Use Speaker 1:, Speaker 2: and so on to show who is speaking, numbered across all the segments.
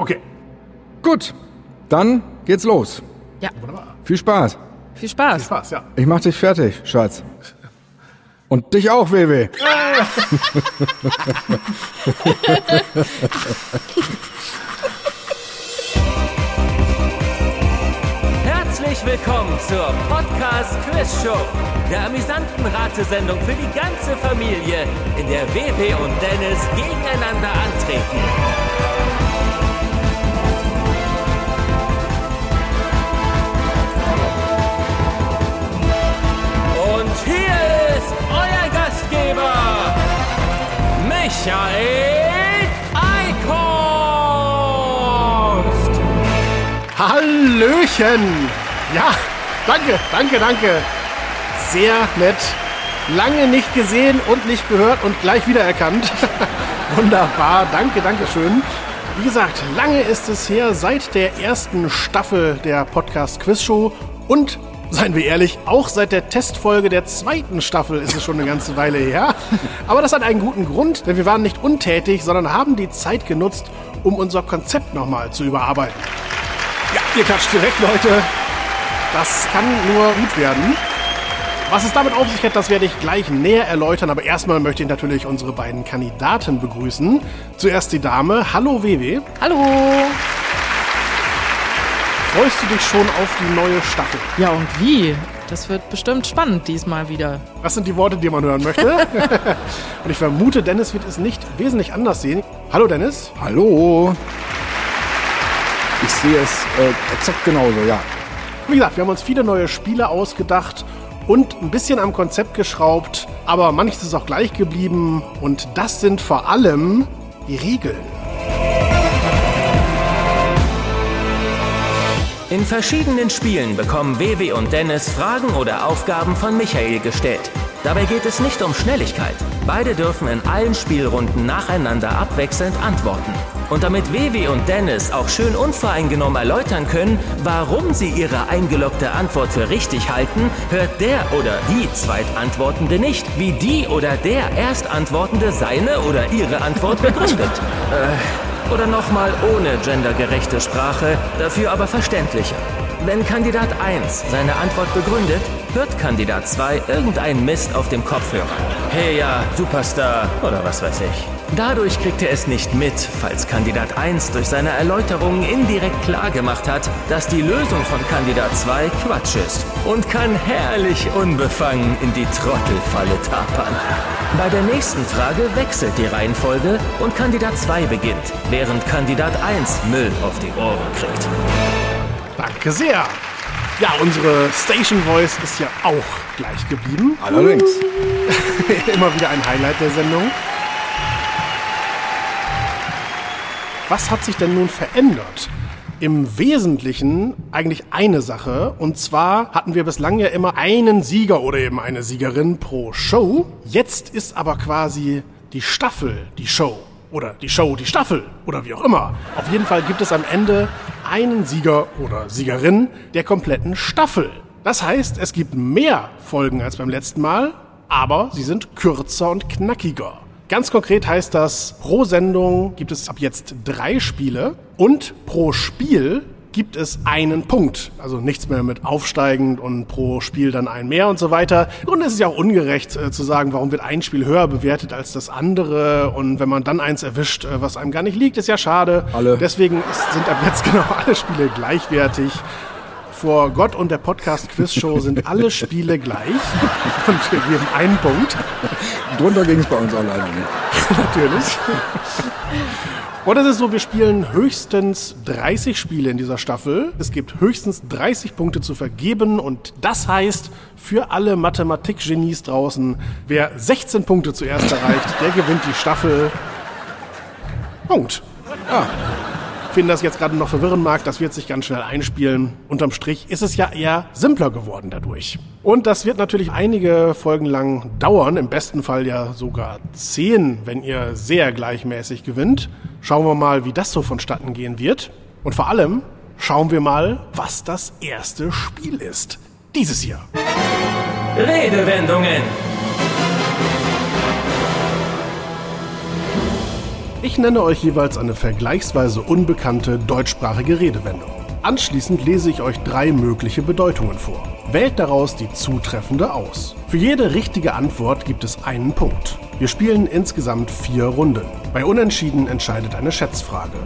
Speaker 1: Okay.
Speaker 2: Gut, dann geht's los.
Speaker 3: Ja,
Speaker 2: Viel Spaß.
Speaker 3: viel Spaß.
Speaker 1: Spaß, ja.
Speaker 2: Ich mach dich fertig, Schatz. Und dich auch, WW.
Speaker 4: Herzlich willkommen zur Podcast Quiz Show, der amüsanten Ratesendung für die ganze Familie, in der WW und Dennis gegeneinander antreten. Gastgeber, Michael Eichhorst.
Speaker 1: Hallöchen! Ja, danke, danke, danke. Sehr nett. Lange nicht gesehen und nicht gehört und gleich wiedererkannt. Wunderbar, danke, danke schön. Wie gesagt, lange ist es her seit der ersten Staffel der Podcast Quiz Show und Seien wir ehrlich, auch seit der Testfolge der zweiten Staffel ist es schon eine ganze Weile her. Aber das hat einen guten Grund, denn wir waren nicht untätig, sondern haben die Zeit genutzt, um unser Konzept nochmal zu überarbeiten. Ja, ihr klatscht direkt, Leute. Das kann nur gut werden. Was es damit auf sich hat, das werde ich gleich näher erläutern. Aber erstmal möchte ich natürlich unsere beiden Kandidaten begrüßen. Zuerst die Dame. Hallo WW.
Speaker 3: Hallo.
Speaker 1: Freust du dich schon auf die neue Staffel?
Speaker 3: Ja, und wie? Das wird bestimmt spannend diesmal wieder.
Speaker 1: Das sind die Worte, die man hören möchte. Und ich vermute, Dennis wird es nicht wesentlich anders sehen. Hallo Dennis.
Speaker 2: Hallo. Ich sehe es äh, exakt genauso, ja.
Speaker 1: Wie gesagt, wir haben uns viele neue Spiele ausgedacht und ein bisschen am Konzept geschraubt, aber manches ist auch gleich geblieben und das sind vor allem die Regeln.
Speaker 4: In verschiedenen Spielen bekommen Wewe und Dennis Fragen oder Aufgaben von Michael gestellt. Dabei geht es nicht um Schnelligkeit. Beide dürfen in allen Spielrunden nacheinander abwechselnd antworten. Und damit Wewe und Dennis auch schön unvoreingenommen erläutern können, warum sie ihre eingeloggte Antwort für richtig halten, hört der oder die Zweitantwortende nicht, wie die oder der Erstantwortende seine oder ihre Antwort begründet. Äh, oder nochmal ohne gendergerechte Sprache, dafür aber verständlicher. Wenn Kandidat 1 seine Antwort begründet, hört Kandidat 2 irgendeinen Mist auf dem Kopfhörer. Hey ja, Superstar oder was weiß ich. Dadurch kriegt er es nicht mit, falls Kandidat 1 durch seine Erläuterungen indirekt klargemacht hat, dass die Lösung von Kandidat 2 Quatsch ist und kann herrlich unbefangen in die Trottelfalle tapern. Bei der nächsten Frage wechselt die Reihenfolge und Kandidat 2 beginnt, während Kandidat 1 Müll auf die Ohren kriegt.
Speaker 1: Danke sehr. Ja, unsere Station Voice ist ja auch gleich geblieben.
Speaker 2: Allerdings.
Speaker 1: Immer wieder ein Highlight der Sendung. Was hat sich denn nun verändert? Im Wesentlichen eigentlich eine Sache. Und zwar hatten wir bislang ja immer einen Sieger oder eben eine Siegerin pro Show. Jetzt ist aber quasi die Staffel die Show. Oder die Show die Staffel. Oder wie auch immer. Auf jeden Fall gibt es am Ende einen Sieger oder Siegerin der kompletten Staffel. Das heißt, es gibt mehr Folgen als beim letzten Mal, aber sie sind kürzer und knackiger. Ganz konkret heißt das, pro Sendung gibt es ab jetzt drei Spiele und pro Spiel gibt es einen Punkt. Also nichts mehr mit aufsteigend und pro Spiel dann ein mehr und so weiter. Und es ist ja auch ungerecht äh, zu sagen, warum wird ein Spiel höher bewertet als das andere. Und wenn man dann eins erwischt, äh, was einem gar nicht liegt, ist ja schade.
Speaker 2: Alle.
Speaker 1: Deswegen sind ab jetzt genau alle Spiele gleichwertig. Vor Gott und der Podcast-Quiz-Show sind alle Spiele gleich und wir geben einen Punkt.
Speaker 2: Drunter ging es bei uns auch leider nicht.
Speaker 1: Natürlich. Und es ist so, wir spielen höchstens 30 Spiele in dieser Staffel. Es gibt höchstens 30 Punkte zu vergeben und das heißt für alle Mathematik-Genies draußen, wer 16 Punkte zuerst erreicht, der gewinnt die Staffel. Punkt. Ja. Wen das jetzt gerade noch verwirren mag, das wird sich ganz schnell einspielen. Unterm Strich ist es ja eher simpler geworden dadurch. Und das wird natürlich einige Folgen lang dauern, im besten Fall ja sogar zehn, wenn ihr sehr gleichmäßig gewinnt. Schauen wir mal, wie das so vonstatten gehen wird. Und vor allem schauen wir mal, was das erste Spiel ist. Dieses hier.
Speaker 4: Redewendungen.
Speaker 1: Ich nenne euch jeweils eine vergleichsweise unbekannte deutschsprachige Redewendung. Anschließend lese ich euch drei mögliche Bedeutungen vor. Wählt daraus die zutreffende aus. Für jede richtige Antwort gibt es einen Punkt. Wir spielen insgesamt vier Runden. Bei Unentschieden entscheidet eine Schätzfrage.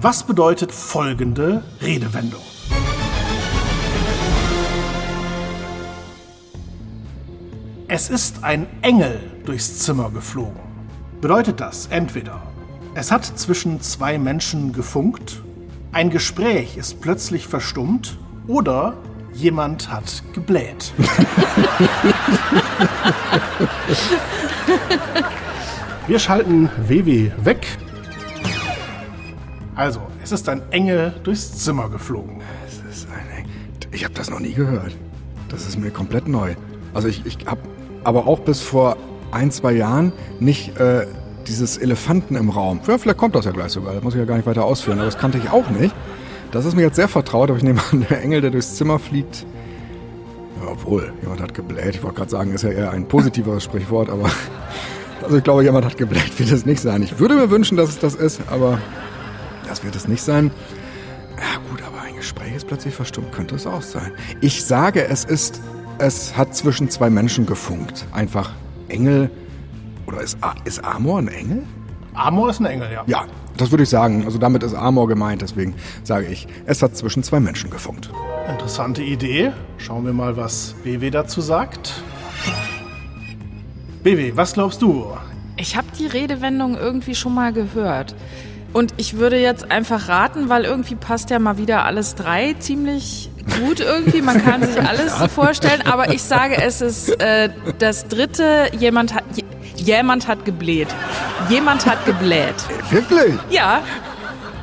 Speaker 1: Was bedeutet folgende Redewendung? Es ist ein Engel durchs Zimmer geflogen. Bedeutet das entweder, es hat zwischen zwei Menschen gefunkt, ein Gespräch ist plötzlich verstummt oder jemand hat gebläht. Wir schalten WW weg. Also, es ist ein Engel durchs Zimmer geflogen.
Speaker 2: Es ist ein Eng- Ich habe das noch nie gehört. Das ist mir komplett neu. Also ich, ich habe aber auch bis vor ein, zwei Jahren nicht äh, dieses Elefanten im Raum. Ja, vielleicht kommt das ja gleich sogar. Das muss ich ja gar nicht weiter ausführen. Aber das kannte ich auch nicht. Das ist mir jetzt sehr vertraut. Aber ich nehme an, der Engel, der durchs Zimmer fliegt. Obwohl, jemand hat gebläht. Ich wollte gerade sagen, ist ja eher ein positiveres Sprichwort. Aber also ich glaube, jemand hat gebläht. Wird es nicht sein. Ich würde mir wünschen, dass es das ist. Aber das wird es nicht sein. Ja gut, aber ein Gespräch ist plötzlich verstummt, könnte es auch sein. Ich sage, es ist, es hat zwischen zwei Menschen gefunkt. Einfach Engel, oder ist, ist Amor ein Engel?
Speaker 1: Amor ist ein Engel, ja.
Speaker 2: Ja, das würde ich sagen. Also damit ist Amor gemeint, deswegen sage ich, es hat zwischen zwei Menschen gefunkt.
Speaker 1: Interessante Idee. Schauen wir mal, was BW dazu sagt. BW, was glaubst du?
Speaker 3: Ich habe die Redewendung irgendwie schon mal gehört. Und ich würde jetzt einfach raten, weil irgendwie passt ja mal wieder alles drei ziemlich gut irgendwie. Man kann sich alles vorstellen. Aber ich sage, es ist äh, das dritte, jemand hat, je- jemand hat gebläht. Jemand hat gebläht.
Speaker 2: Wirklich?
Speaker 3: Ja,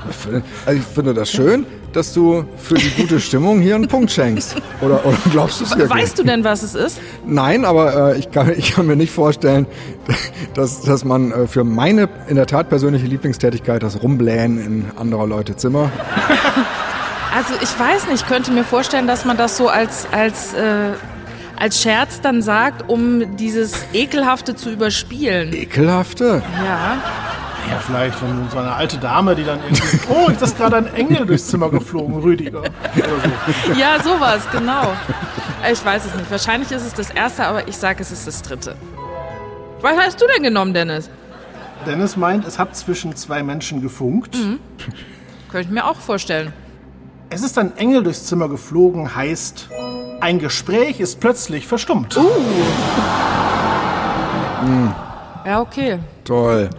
Speaker 2: Ich finde, also ich finde das schön, dass du für die gute Stimmung hier einen Punkt schenkst. Oder, oder glaubst du es wirklich?
Speaker 3: weißt du denn, was es ist?
Speaker 2: Nein, aber äh, ich, kann, ich kann mir nicht vorstellen, dass, dass man äh, für meine in der Tat persönliche Lieblingstätigkeit, das Rumblähen in anderer Leute Zimmer,
Speaker 3: Also ich weiß nicht, ich könnte mir vorstellen, dass man das so als, als, äh, als Scherz dann sagt, um dieses Ekelhafte zu überspielen.
Speaker 2: ekelhafte.
Speaker 3: Ja.
Speaker 1: Ja, vielleicht wenn so eine alte Dame, die dann irgendwie. Oh, ist das gerade ein Engel durchs Zimmer geflogen, Rüdiger. Oder so.
Speaker 3: Ja, sowas, genau. Ich weiß es nicht. Wahrscheinlich ist es das erste, aber ich sage, es ist das dritte. Was hast du denn genommen, Dennis?
Speaker 1: Dennis meint, es hat zwischen zwei Menschen gefunkt.
Speaker 3: Könnte ich mir auch vorstellen.
Speaker 1: Es ist ein Engel durchs Zimmer geflogen, heißt, ein Gespräch ist plötzlich verstummt.
Speaker 3: Ja, okay.
Speaker 2: Toll.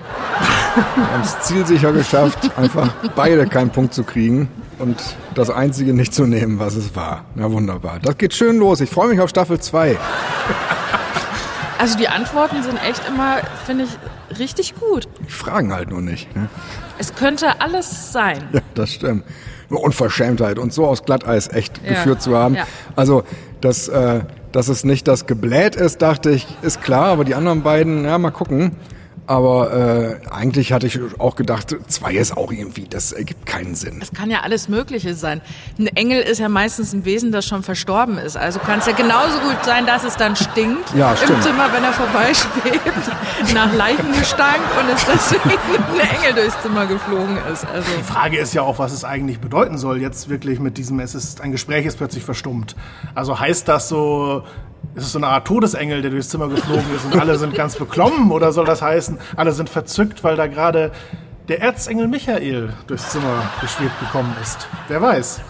Speaker 2: Wir haben es zielsicher geschafft, einfach beide keinen Punkt zu kriegen und das Einzige nicht zu nehmen, was es war. Na wunderbar. Das geht schön los. Ich freue mich auf Staffel 2.
Speaker 3: Also die Antworten sind echt immer, finde ich, richtig gut.
Speaker 2: Die fragen halt nur nicht. Ne?
Speaker 3: Es könnte alles sein.
Speaker 2: Ja, das stimmt. Unverschämtheit und so aus Glatteis echt
Speaker 3: Ja.
Speaker 2: geführt zu haben.
Speaker 3: Ja.
Speaker 2: Also, dass, äh, dass es nicht das Gebläht ist, dachte ich, ist klar, aber die anderen beiden, ja, mal gucken. Aber äh, eigentlich hatte ich auch gedacht, zwei ist auch irgendwie, das ergibt keinen Sinn.
Speaker 3: Es kann ja alles Mögliche sein. Ein Engel ist ja meistens ein Wesen, das schon verstorben ist. Also kann es ja genauso gut sein, dass es dann stinkt
Speaker 2: Ja,
Speaker 3: im
Speaker 2: stimmt.
Speaker 3: Zimmer, wenn er vorbeischwebt, nach Leichengestank und es deswegen ein Engel durchs Zimmer geflogen ist. Also
Speaker 1: Die Frage ist ja auch, was es eigentlich bedeuten soll, jetzt wirklich mit diesem, es ist, ein Gespräch ist plötzlich verstummt. Also heißt das so, ist es so eine Art Todesengel, der durchs Zimmer geflogen ist und alle sind ganz beklommen? Oder soll das heißen, alle sind verzückt, weil da gerade der Erzengel Michael durchs Zimmer geschwebt gekommen ist? Wer weiß.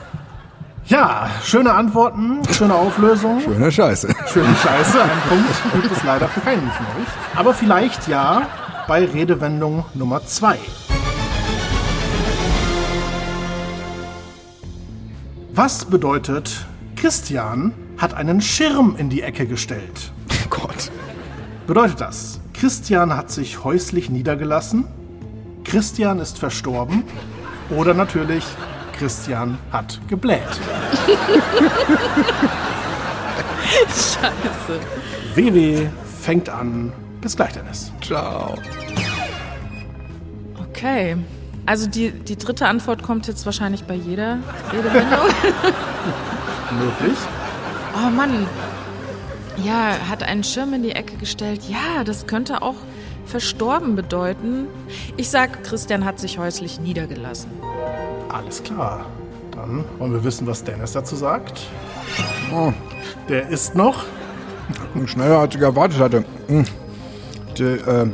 Speaker 1: Ja, schöne Antworten, schöne Auflösung.
Speaker 2: Schöne Scheiße.
Speaker 1: Schöne Scheiße, einen Punkt gibt es leider für keinen von euch. Aber vielleicht ja bei Redewendung Nummer zwei. Was bedeutet, Christian hat einen Schirm in die Ecke gestellt?
Speaker 2: Oh Gott.
Speaker 1: Bedeutet das, Christian hat sich häuslich niedergelassen, Christian ist verstorben oder natürlich, Christian hat gebläht?
Speaker 3: scheiße.
Speaker 1: WW fängt an. Bis gleich, Dennis.
Speaker 2: Ciao.
Speaker 3: Okay. Also die, die dritte Antwort kommt jetzt wahrscheinlich bei jeder Redewendung.
Speaker 1: Möglich.
Speaker 3: Oh Mann. Ja, hat einen Schirm in die Ecke gestellt. Ja, das könnte auch verstorben bedeuten. Ich sag, Christian hat sich häuslich niedergelassen.
Speaker 1: Alles klar. Dann wollen wir wissen, was Dennis dazu sagt.
Speaker 2: Oh,
Speaker 1: Der ist noch.
Speaker 2: schneller als ich erwartet hatte. Hm. Die, äh,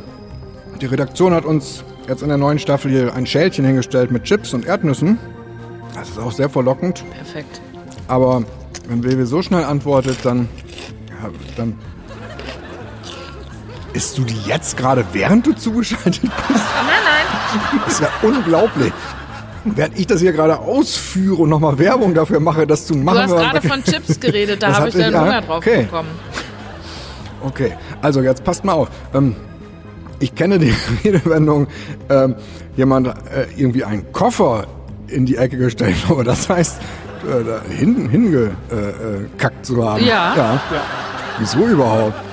Speaker 2: die Redaktion hat uns jetzt in der neuen Staffel hier ein Schälchen hingestellt mit Chips und Erdnüssen. Das ist auch sehr verlockend.
Speaker 3: Perfekt.
Speaker 2: Aber wenn Baby so schnell antwortet, dann, ja, dann isst du die jetzt gerade, während du zugeschaltet bist?
Speaker 3: Nein, nein.
Speaker 2: Das ist ja unglaublich. Während ich das hier gerade ausführe und nochmal Werbung dafür mache, das zu machen.
Speaker 3: Du hast gerade von Chips geredet, da habe ich dann
Speaker 2: ich, ja.
Speaker 3: Hunger drauf
Speaker 2: Okay.
Speaker 3: bekommen.
Speaker 2: Okay, also jetzt passt mal auf. Ähm, ich kenne die Redewendung, ähm, jemand äh, irgendwie einen Koffer in die Ecke gestellt, aber das heißt, äh, hinten hingekackt äh, zu haben.
Speaker 3: Ja.
Speaker 2: ja. Wieso überhaupt?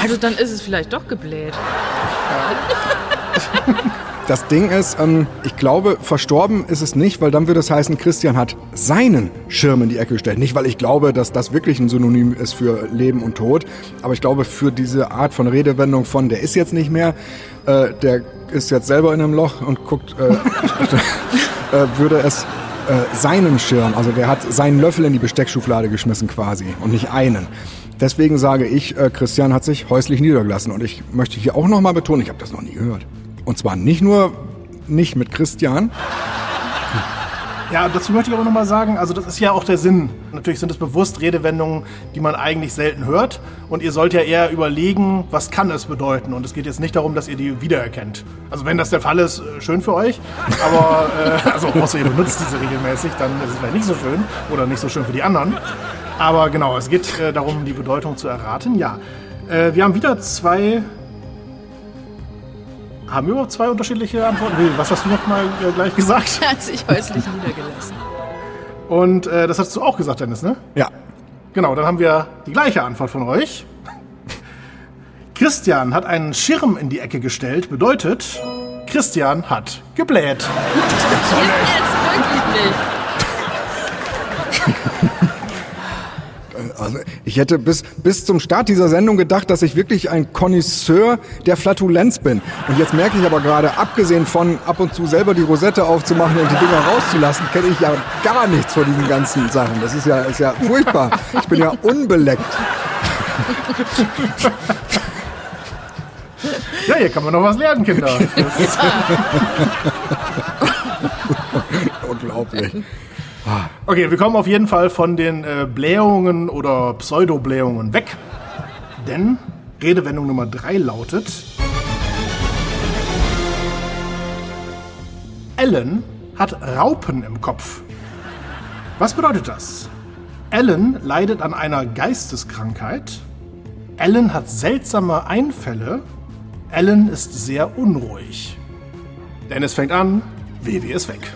Speaker 3: Also dann ist es vielleicht doch gebläht.
Speaker 2: Das Ding ist, ähm, ich glaube, verstorben ist es nicht, weil dann würde es heißen, Christian hat seinen Schirm in die Ecke gestellt. Nicht, weil ich glaube, dass das wirklich ein Synonym ist für Leben und Tod, aber ich glaube, für diese Art von Redewendung von, der ist jetzt nicht mehr, äh, der ist jetzt selber in einem Loch und guckt, äh, äh, würde es äh, seinen Schirm, also der hat seinen Löffel in die Besteckschublade geschmissen quasi und nicht einen. Deswegen sage ich, äh, Christian hat sich häuslich niedergelassen und ich möchte hier auch nochmal betonen, ich habe das noch nie gehört. Und zwar nicht nur nicht mit Christian,
Speaker 1: Ja, dazu möchte ich aber nochmal sagen, also das ist ja auch der Sinn. Natürlich sind es bewusst Redewendungen, die man eigentlich selten hört. Und ihr sollt ja eher überlegen, was kann es bedeuten. Und es geht jetzt nicht darum, dass ihr die wiedererkennt. Also wenn das der Fall ist, äh, schön für euch. Aber, äh, also außer ihr benutzt diese regelmäßig, dann ist es vielleicht nicht so schön. Oder nicht so schön für die anderen. Aber genau, es geht äh, darum, die Bedeutung zu erraten. Ja, äh, wir haben wieder zwei... Haben wir überhaupt zwei unterschiedliche Antworten? Will, Was hast du noch mal äh, gleich gesagt?
Speaker 3: Er hat sich häuslich niedergelassen.
Speaker 1: Und äh, das hast du auch gesagt, Dennis, ne?
Speaker 2: ja,
Speaker 1: Genau, dann haben wir die gleiche Antwort von euch. Christian hat einen Schirm in die Ecke gestellt, bedeutet, Christian hat gebläht.
Speaker 3: Jetzt wirklich nicht.
Speaker 2: Also ich hätte bis, bis zum Start dieser Sendung gedacht, dass ich wirklich ein Connoisseur der Flatulenz bin. Und jetzt merke ich aber gerade, abgesehen von ab und zu selber die Rosette aufzumachen und die Dinger rauszulassen, kenne ich ja gar nichts von diesen ganzen Sachen. Das ist ja, ist ja furchtbar. Ich bin ja unbeleckt.
Speaker 1: Ja, hier kann man noch was lernen, Kinder.
Speaker 2: Unglaublich.
Speaker 1: Okay, wir kommen auf jeden Fall von den äh, Blähungen oder Pseudoblähungen weg. Denn Redewendung Nummer drei lautet: Ellen hat Raupen im Kopf. Was bedeutet das? Ellen leidet an einer Geisteskrankheit. Ellen hat seltsame Einfälle. Ellen ist sehr unruhig. Dennis fängt an, WW ist weg.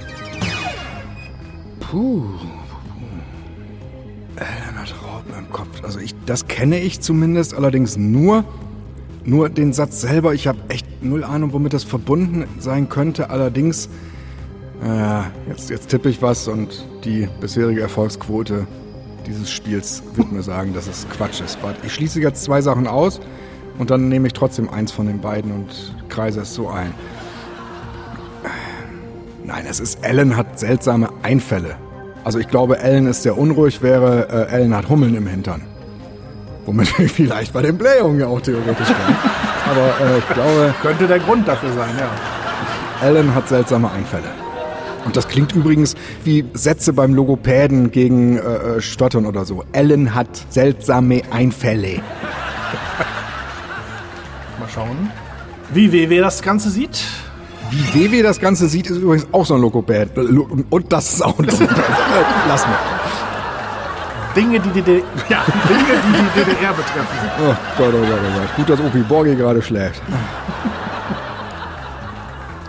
Speaker 2: Ellen hat Raupen im Kopf. Also ich, das kenne ich zumindest, allerdings nur, nur den Satz selber. Ich habe echt null Ahnung, womit das verbunden sein könnte. Allerdings, äh, jetzt, jetzt tippe ich was und die bisherige Erfolgsquote dieses Spiels wird mir sagen, dass es Quatsch ist. Ich schließe jetzt zwei Sachen aus und dann nehme ich trotzdem eins von den beiden und kreise es so ein. Nein, es ist Ellen hat seltsame Einfälle. Also ich glaube, Ellen ist sehr unruhig, wäre äh, Ellen hat Hummeln im Hintern. Womit wir vielleicht bei den Blähungen ja auch theoretisch wären. Aber äh, ich glaube,
Speaker 1: Könnte der Grund dafür sein, ja.
Speaker 2: Ellen hat seltsame Einfälle. Und das klingt übrigens wie Sätze beim Logopäden gegen äh, äh, Stottern oder so. Ellen hat seltsame Einfälle.
Speaker 1: Mal schauen. Wie WW das Ganze sieht.
Speaker 2: Wie WW das Ganze sieht, ist übrigens auch so ein Logopäd. Äh, Lo- Und das ist auch ein Logopäd. Äh, Lass mal.
Speaker 1: Dinge, die die, D ja, Dinge, die, die DDR betreffen.
Speaker 2: Oh Gott, oh Gott, oh Gott. Gut, dass Opi Borgi gerade schläft.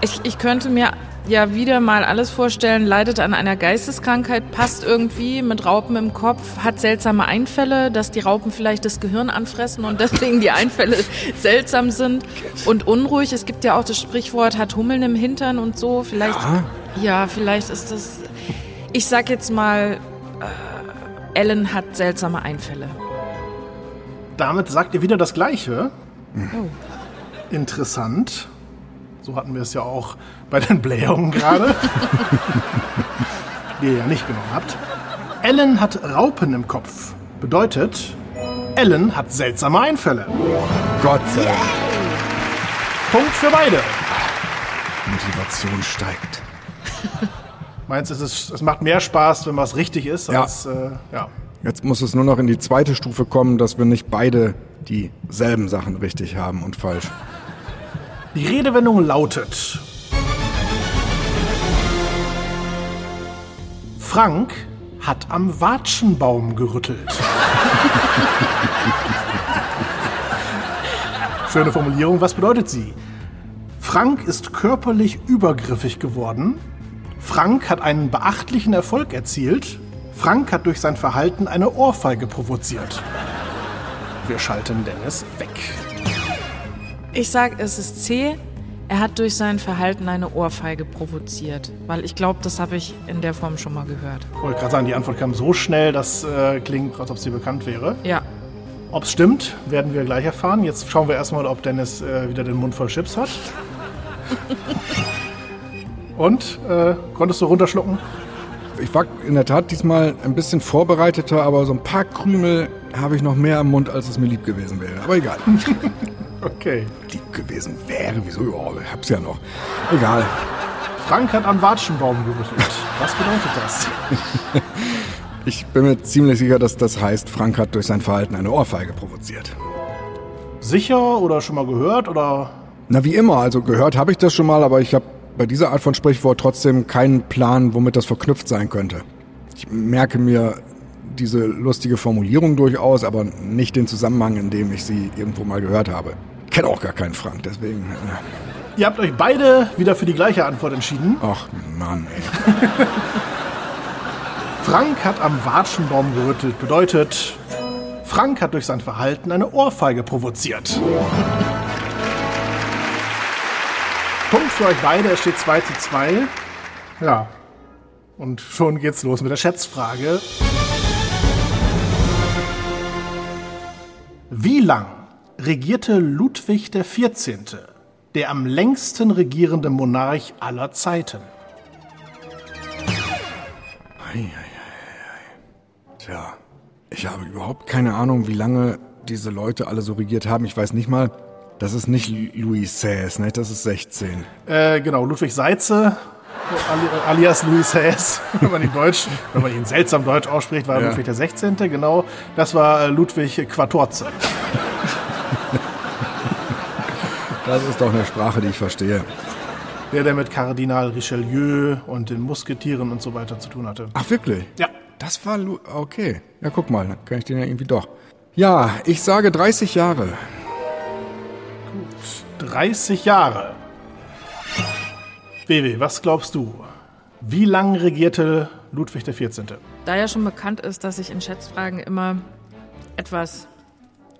Speaker 3: Ich, ich könnte mir ja wieder mal alles vorstellen, leidet an einer Geisteskrankheit, passt irgendwie mit Raupen im Kopf, hat seltsame Einfälle, dass die Raupen vielleicht das Gehirn anfressen und deswegen die Einfälle seltsam sind und unruhig. Es gibt ja auch das Sprichwort, hat Hummeln im Hintern und so. Vielleicht, ja, vielleicht ist das. Ich sag jetzt mal, äh, Ellen hat seltsame Einfälle.
Speaker 1: Damit sagt ihr wieder das Gleiche. Interessant. So hatten wir es ja auch bei den Blähungen gerade. die ihr ja nicht genommen habt. Ellen hat Raupen im Kopf. Bedeutet, Ellen hat seltsame Einfälle.
Speaker 2: Gott sei Dank.
Speaker 1: Punkt für beide.
Speaker 2: Motivation steigt.
Speaker 1: Meinst du, es, ist, es macht mehr Spaß, wenn was richtig ist,
Speaker 2: Ja.
Speaker 1: als äh, ja.
Speaker 2: Jetzt muss es nur noch in die zweite Stufe kommen, dass wir nicht beide dieselben Sachen richtig haben und falsch.
Speaker 1: Die Redewendung lautet: Frank hat am Watschenbaum gerüttelt. Schöne Formulierung, was bedeutet sie? Frank ist körperlich übergriffig geworden. Frank hat einen beachtlichen Erfolg erzielt. Frank hat durch sein Verhalten eine Ohrfeige provoziert. Wir schalten Dennis weg.
Speaker 3: Ich sag, es ist C. Er hat durch sein Verhalten eine Ohrfeige provoziert. Weil ich glaube, das habe ich in der Form schon mal gehört.
Speaker 1: Ich wollte gerade sagen, die Antwort kam so schnell, das äh, klingt, als ob sie bekannt wäre.
Speaker 3: Ja.
Speaker 1: Ob es stimmt, werden wir gleich erfahren. Jetzt schauen wir erstmal, ob Dennis äh, wieder den Mund voll Chips hat. Und, äh, konntest du runterschlucken?
Speaker 2: Ich war in der Tat diesmal ein bisschen vorbereiteter, aber so ein paar Krümel habe ich noch mehr im Mund, als es mir lieb gewesen wäre. Aber egal.
Speaker 1: Okay.
Speaker 2: lieb gewesen wäre, wieso? Ja, ich hab's ja noch. Egal.
Speaker 1: Frank hat am Watschenbaum gerüttelt. Was bedeutet das?
Speaker 2: Ich bin mir ziemlich sicher, dass das heißt, Frank hat durch sein Verhalten eine Ohrfeige provoziert.
Speaker 1: Sicher oder schon mal gehört oder
Speaker 2: Na, wie immer, also gehört habe ich das schon mal, aber ich habe bei dieser Art von Sprichwort trotzdem keinen Plan, womit das verknüpft sein könnte. Ich merke mir diese lustige Formulierung durchaus, aber nicht den Zusammenhang, in dem ich sie irgendwo mal gehört habe. Ich kenne auch gar keinen Frank, deswegen. Äh,
Speaker 1: Ihr habt euch beide wieder für die gleiche Antwort entschieden.
Speaker 2: ach Mann, ey.
Speaker 1: Frank hat am Watschenbaum gerüttelt. Bedeutet, Frank hat durch sein Verhalten eine Ohrfeige provoziert. Für euch beide, es steht 2 zu 2. Ja. Und schon geht's los mit der Schätzfrage. Wie lang regierte Ludwig XIV., der am längsten regierende Monarch aller Zeiten?
Speaker 2: Tja, ich habe überhaupt keine Ahnung, wie lange diese Leute alle so regiert haben. Ich weiß nicht mal, das ist nicht Louis XVI, ne? das ist 16.
Speaker 1: Äh, genau, Ludwig Seitze, ali- alias Louis Hess, wenn man ihn Deutsch, wenn man ihn seltsam Deutsch ausspricht, war
Speaker 2: Ja.
Speaker 1: Ludwig der 16. Genau, das war äh, Ludwig Quatorze.
Speaker 2: Das ist doch eine Sprache, die ich verstehe.
Speaker 1: Der, der mit Kardinal Richelieu und den Musketieren und so weiter zu tun hatte.
Speaker 2: Ach, wirklich?
Speaker 1: Ja,
Speaker 2: Das war Lu okay. Ja, guck mal, dann kann ich den ja irgendwie doch. Ja, ich sage 30 Jahre.
Speaker 1: 30 Jahre. Wewe, was glaubst du? Wie lang regierte Ludwig XIV.?
Speaker 3: Da ja schon bekannt ist, dass ich in Schätzfragen immer etwas,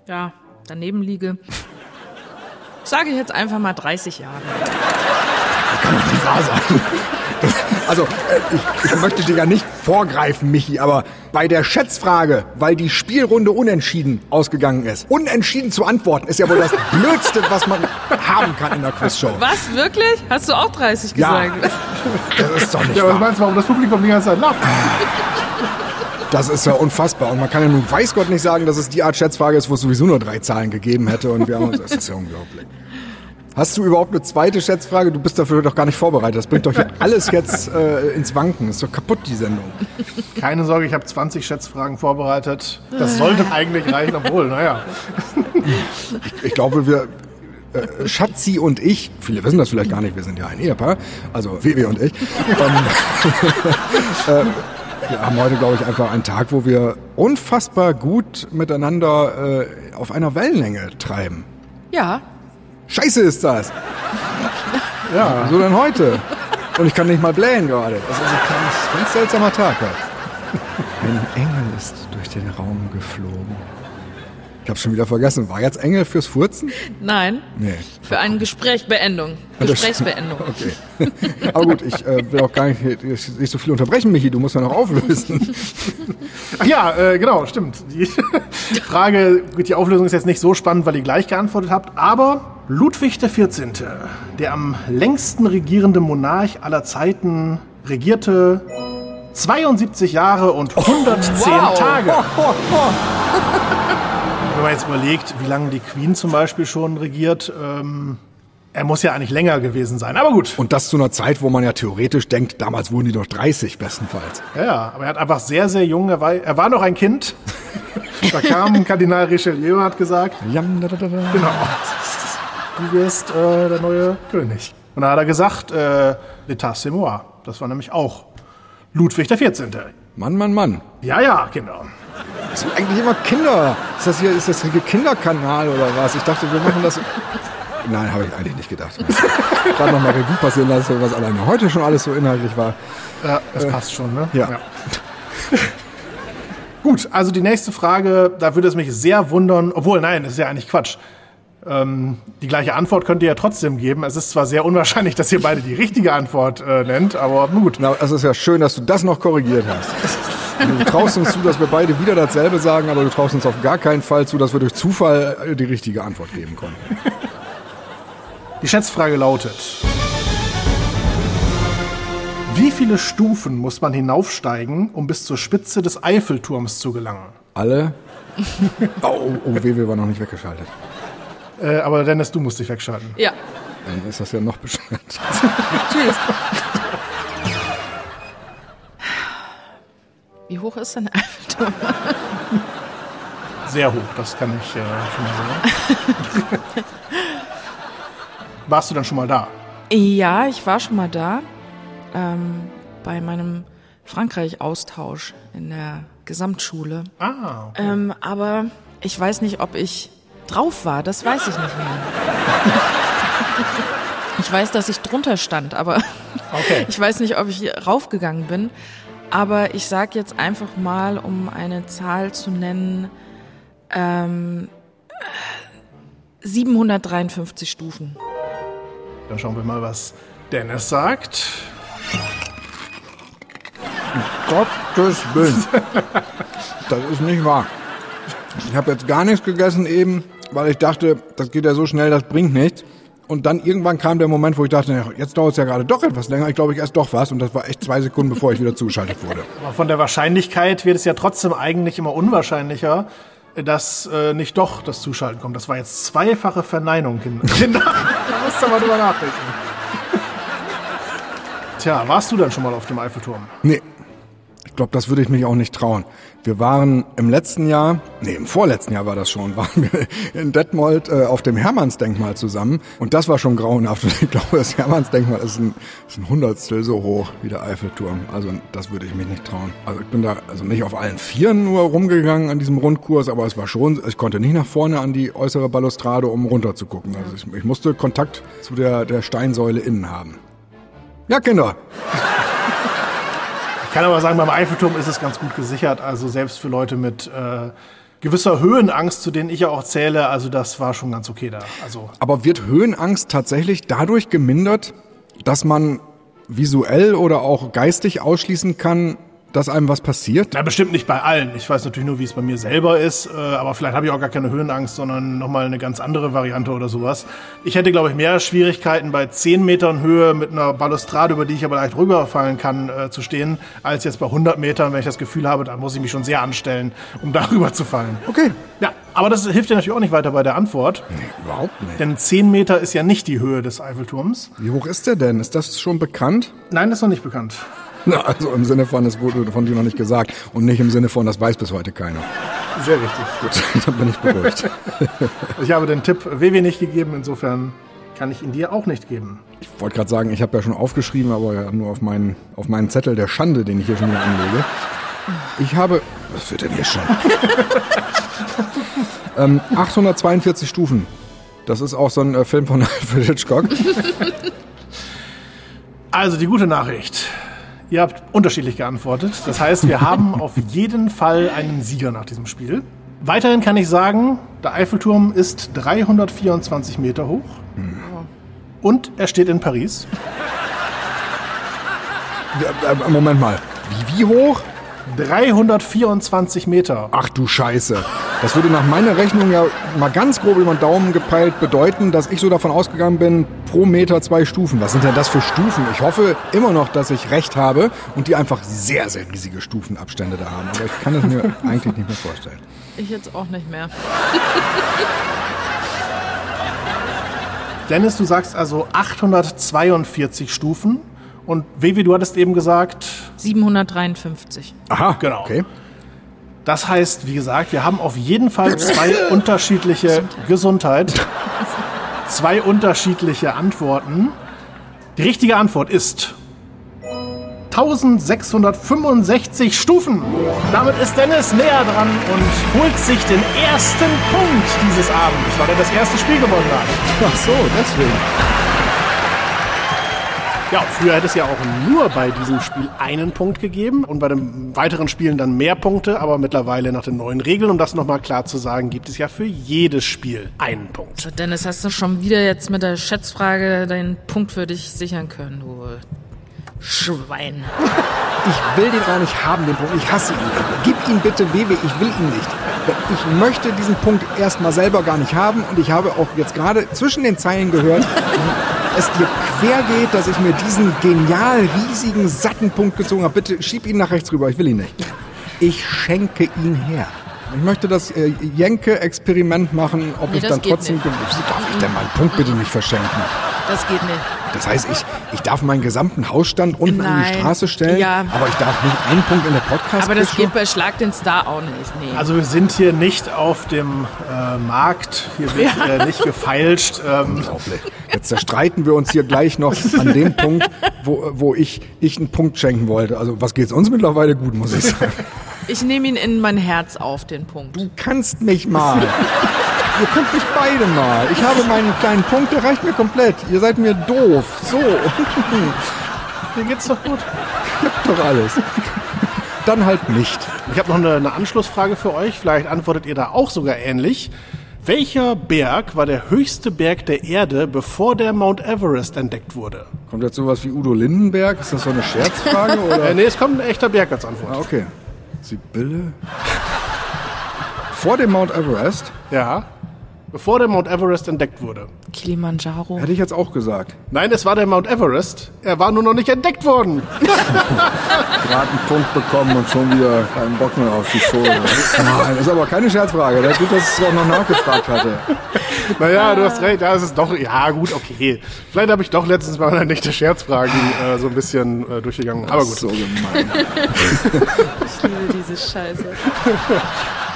Speaker 3: ja, daneben liege, sage ich jetzt einfach mal 30 Jahre.
Speaker 2: Nicht wahr sein. Also, äh, ich, ich möchte dir ja nicht vorgreifen, Michi, aber bei der Schätzfrage, weil die Spielrunde unentschieden ausgegangen ist, unentschieden zu antworten, ist ja wohl das Blödste, was man haben kann in der Quizshow.
Speaker 3: Was, wirklich? Hast du auch 30
Speaker 2: Ja.
Speaker 3: gesagt?
Speaker 2: Das ist doch nicht
Speaker 1: Ja, was
Speaker 2: wahr.
Speaker 1: meinst du, warum das Publikum die ganze Zeit lacht?
Speaker 2: Das ist ja unfassbar. Und man kann ja nun weiß Gott nicht sagen, dass es die Art Schätzfrage ist, wo es sowieso nur drei Zahlen gegeben hätte. Und wir haben uns, das ist ja unglaublich. Hast du überhaupt eine zweite Schätzfrage? Du bist dafür doch gar nicht vorbereitet. Das bringt doch hier alles jetzt äh, ins Wanken. Ist doch kaputt, die Sendung.
Speaker 1: Keine Sorge, ich habe 20 Schätzfragen vorbereitet. Das sollte eigentlich reichen, obwohl, naja.
Speaker 2: Ich glaube, wir, äh, Schatzi und ich, viele wissen das vielleicht gar nicht, wir sind ja ein Ehepaar, also Vivi und ich, ähm, äh, wir haben heute, glaube ich, einfach einen Tag, wo wir unfassbar gut miteinander äh, auf einer Wellenlänge treiben.
Speaker 3: Ja.
Speaker 2: Scheiße ist das!
Speaker 1: Ja,
Speaker 2: So denn heute? Und ich kann nicht mal blähen gerade. Das ist ein ganz, ganz seltsamer Tag heute. Ein Engel ist durch den Raum geflogen. Ich habe schon wieder vergessen. War jetzt Engel fürs Furzen?
Speaker 3: Nein.
Speaker 2: Nee.
Speaker 3: Für eine Gesprächsbeendung. Gesprächsbeendung.
Speaker 2: Okay. Aber gut, ich äh, will auch gar nicht, nicht so viel unterbrechen, Michi. Du musst ja noch auflösen.
Speaker 1: Ach ja, äh, genau, stimmt. Die Frage, die Auflösung ist jetzt nicht so spannend, weil ihr gleich geantwortet habt, aber Ludwig XIV., der am längsten regierende Monarch aller Zeiten, regierte 72 Jahre und 110
Speaker 3: wow.
Speaker 1: Tage. Wenn man jetzt überlegt, wie lange die Queen zum Beispiel schon regiert, ähm, er muss ja eigentlich länger gewesen sein. Aber gut.
Speaker 2: Und das zu einer Zeit, wo man ja theoretisch denkt, damals wurden die doch 30 bestenfalls.
Speaker 1: Ja, aber er hat einfach sehr, sehr jung, er war, er war noch ein Kind. da kam Kardinal Richelieu, hat gesagt, genau, du wirst äh, der neue König. Und da hat er gesagt, äh, l'état c'est moi. Das war nämlich auch Ludwig XIV.
Speaker 2: Mann, Mann, Mann.
Speaker 1: Ja, ja, Kinder.
Speaker 2: Das sind eigentlich immer Kinder. Ist das hier, ist das hier Kinderkanal oder was? Ich dachte, wir machen das. Nein, habe ich eigentlich nicht gedacht. Gerade nochmal Revue passieren lassen, was alleine heute schon alles so inhaltlich war.
Speaker 1: Ja, das passt schon, ne?
Speaker 2: ja.
Speaker 1: Gut, also die nächste Frage, da würde es mich sehr wundern, obwohl, nein, das ist ja eigentlich Quatsch. Ähm, die gleiche Antwort könnt ihr ja trotzdem geben. Es ist zwar sehr unwahrscheinlich, dass ihr beide die richtige Antwort äh, nennt, aber gut.
Speaker 2: Na, es ist ja schön, dass du das noch korrigiert hast. Du traust uns zu, dass wir beide wieder dasselbe sagen, aber du traust uns auf gar keinen Fall zu, dass wir durch Zufall äh, die richtige Antwort geben konnten.
Speaker 1: Die Schätzfrage lautet: Wie viele Stufen muss man hinaufsteigen, um bis zur Spitze des Eiffelturms zu gelangen?
Speaker 2: Alle? Oh, oh, oh war noch nicht weggeschaltet.
Speaker 1: Äh, aber Dennis, du musst dich wegschalten.
Speaker 3: Ja.
Speaker 2: Dann ist das ja noch bescheuert.
Speaker 3: Tschüss. Wie hoch ist denn der Eiffelturm?
Speaker 1: Sehr hoch, das kann ich äh, schon mal sagen. Warst du dann schon mal da?
Speaker 3: Ja, ich war schon mal da. Ähm, bei meinem Frankreich-Austausch in der Gesamtschule.
Speaker 1: Ah, okay.
Speaker 3: Ähm, aber ich weiß nicht, ob ich drauf war. Das weiß ich nicht mehr. Ich weiß, dass ich drunter stand, aber
Speaker 1: Okay.
Speaker 3: ich weiß nicht, ob ich raufgegangen bin. Aber ich sag jetzt einfach mal, um eine Zahl zu nennen, ähm, 753 Stufen.
Speaker 1: Dann schauen wir mal, was Dennis sagt.
Speaker 2: Gottes Willen. Das ist nicht wahr. Ich habe jetzt gar nichts gegessen eben, weil ich dachte, das geht ja so schnell, das bringt nichts. Und dann irgendwann kam der Moment, wo ich dachte, jetzt dauert es ja gerade doch etwas länger. Ich glaube, ich esse doch was. Und das war echt zwei Sekunden, bevor ich wieder zugeschaltet wurde.
Speaker 1: Aber von der Wahrscheinlichkeit wird es ja trotzdem eigentlich immer unwahrscheinlicher, dass äh, nicht doch das Zuschalten kommt. Das war jetzt zweifache Verneinung, Kinder. Kinder, da musst du mal drüber nachdenken. Tja, warst du dann schon mal auf dem Eiffelturm?
Speaker 2: Nee, ich glaube, das würde ich mich auch nicht trauen. Wir waren im letzten Jahr, nee, im vorletzten Jahr war das schon, waren wir in Detmold äh, auf dem Hermannsdenkmal zusammen. Und das war schon grauenhaft. Und ich glaube, das Hermannsdenkmal ist ein, ist ein Hundertstel so hoch wie der Eiffelturm. Also das würde ich mich nicht trauen. Also ich bin da also nicht auf allen Vieren nur rumgegangen an diesem Rundkurs, aber es war schon, ich konnte nicht nach vorne an die äußere Balustrade, um runter zu gucken. Also ich, ich musste Kontakt zu der, der Steinsäule innen haben. Ja, Kinder.
Speaker 1: Ich kann aber sagen, beim Eiffelturm ist es ganz gut gesichert. Also selbst für Leute mit äh, gewisser Höhenangst, zu denen ich ja auch zähle, also das war schon ganz okay da. Also
Speaker 2: Aber wird Höhenangst tatsächlich dadurch gemindert, dass man visuell oder auch geistig ausschließen kann, dass einem was passiert?
Speaker 1: Na, bestimmt nicht bei allen. Ich weiß natürlich nur, wie es bei mir selber ist, äh, aber vielleicht habe ich auch gar keine Höhenangst, sondern nochmal eine ganz andere Variante oder sowas. Ich hätte, glaube ich, mehr Schwierigkeiten bei 10 Metern Höhe mit einer Balustrade, über die ich aber leicht rüberfallen kann, äh, zu stehen, als jetzt bei 100 Metern, wenn ich das Gefühl habe, da muss ich mich schon sehr anstellen, um darüber zu fallen.
Speaker 2: Okay.
Speaker 1: Ja, aber das hilft dir natürlich auch nicht weiter bei der Antwort,
Speaker 2: Nee, überhaupt nicht.
Speaker 1: denn 10 Meter ist ja nicht die Höhe des Eiffelturms.
Speaker 2: Wie hoch ist der denn? Ist das schon bekannt?
Speaker 1: Nein, das ist noch nicht bekannt.
Speaker 2: Also im Sinne von, es wurde von dir noch nicht gesagt. Und nicht im Sinne von, das weiß bis heute keiner.
Speaker 1: Sehr richtig.
Speaker 2: Gut, dann bin ich beruhigt.
Speaker 1: Ich habe den Tipp WW nicht gegeben, insofern kann ich ihn dir auch nicht geben.
Speaker 2: Ich wollte gerade sagen, ich habe ja schon aufgeschrieben, aber nur auf meinen, auf meinen Zettel der Schande, den ich hier schon wieder anlege. Ich habe. Was wird denn hier schon? ähm, 842 Stufen. Das ist auch so ein äh, Film von Alfred Hitchcock.
Speaker 1: Also die gute Nachricht. Ihr habt unterschiedlich geantwortet. Das heißt, wir haben auf jeden Fall einen Sieger nach diesem Spiel. Weiterhin kann ich sagen, der Eiffelturm ist 324 Meter hoch. Und er steht in Paris.
Speaker 2: Äh, Moment mal. Wie, wie hoch?
Speaker 1: 324 Meter.
Speaker 2: Ach du Scheiße. Das würde nach meiner Rechnung ja mal ganz grob über den Daumen gepeilt bedeuten, dass ich so davon ausgegangen bin, pro Meter zwei Stufen. Was sind denn das für Stufen? Ich hoffe immer noch, dass ich recht habe und die einfach sehr, sehr riesige Stufenabstände da haben. Aber ich kann es mir eigentlich nicht mehr vorstellen.
Speaker 3: Ich jetzt auch nicht mehr.
Speaker 1: Dennis, du sagst also 842 Stufen. Und Vivi, du hattest eben gesagt,
Speaker 3: 753.
Speaker 2: Aha,
Speaker 1: Genau.
Speaker 2: Okay.
Speaker 1: das heißt, wie gesagt, wir haben auf jeden Fall zwei unterschiedliche Gesundheit, zwei unterschiedliche Antworten. Die richtige Antwort ist 1665 Stufen. Damit ist Dennis näher dran und holt sich den ersten Punkt dieses Abends, weil er das erste Spiel gewonnen hat.
Speaker 2: Ach so, deswegen.
Speaker 1: Ja, früher hätte es ja auch nur bei diesem Spiel einen Punkt gegeben und bei den weiteren Spielen dann mehr Punkte, aber mittlerweile nach den neuen Regeln, um das nochmal klar zu sagen, gibt es ja für jedes Spiel einen Punkt.
Speaker 3: So, Dennis, hast du schon wieder jetzt mit der Schätzfrage deinen Punkt für dich sichern können, du Schwein.
Speaker 2: Ich will den auch nicht haben, den Punkt. Ich hasse ihn. Gib ihn bitte, Wewe, ich will ihn nicht. Ich möchte diesen Punkt erstmal selber gar nicht haben und ich habe auch jetzt gerade zwischen den Zeilen gehört, es dir quer geht, dass ich mir diesen genial riesigen, satten Punkt gezogen habe. Bitte schieb ihn nach rechts rüber, ich will ihn nicht. Ich schenke ihn her. Ich möchte das äh, Jenke-Experiment machen, ob
Speaker 3: Nee,
Speaker 2: ich dann trotzdem...
Speaker 3: nicht.
Speaker 2: Wieso darf ich denn meinen Punkt bitte nicht verschenken?
Speaker 3: Das geht nicht.
Speaker 2: Das heißt, ich, ich darf meinen gesamten Hausstand unten an die
Speaker 3: Nein.
Speaker 2: Straße stellen,
Speaker 3: Ja.
Speaker 2: aber ich darf nicht einen Punkt in der podcast
Speaker 3: Aber das geht bei Schlag den Star auch nicht. Nee.
Speaker 1: Also wir sind hier nicht auf dem äh, Markt, hier wird äh, nicht gefeilscht. Ähm,
Speaker 2: Unglaublich. Jetzt zerstreiten wir uns hier gleich noch an dem Punkt, wo, wo ich, ich einen Punkt schenken wollte. Also was geht's uns mittlerweile gut, muss ich sagen.
Speaker 3: Ich nehme ihn in mein Herz auf, den Punkt.
Speaker 2: Du kannst mich mal. Ihr könnt mich beide mal. Ich habe meinen kleinen Punkt, der reicht mir komplett. Ihr seid mir doof. So.
Speaker 1: mir geht's doch gut.
Speaker 2: Doch alles. Dann halt nicht.
Speaker 1: Ich habe noch eine, eine Anschlussfrage für euch. Vielleicht antwortet ihr da auch sogar ähnlich. Welcher Berg war der höchste Berg der Erde, bevor der Mount Everest entdeckt wurde?
Speaker 2: Kommt jetzt sowas wie Udo Lindenberg? Ist das so eine Scherzfrage?
Speaker 1: Äh,
Speaker 2: Oder?
Speaker 1: nee, es kommt ein echter Berg als Antwort.
Speaker 2: Ah, okay. Sibylle? Vor dem Mount Everest
Speaker 1: Ja. Bevor der Mount Everest entdeckt wurde.
Speaker 3: Kilimanjaro.
Speaker 2: hätte ich jetzt auch gesagt.
Speaker 1: Nein, es war der Mount Everest. Er war nur noch nicht entdeckt worden.
Speaker 2: Gerade einen Punkt bekommen und schon wieder keinen Bock mehr auf die Show. Nein, das ist aber keine Scherzfrage. Das ist gut, dass ich es auch noch nachgefragt hatte.
Speaker 1: Naja, du hast recht, da ist es doch, ja gut, okay. Vielleicht habe ich doch letztens bei meiner Nächte Scherzfragen äh, so ein bisschen äh, durchgegangen. Aber gut.
Speaker 2: So gemein.
Speaker 3: Ich liebe diese Scheiße.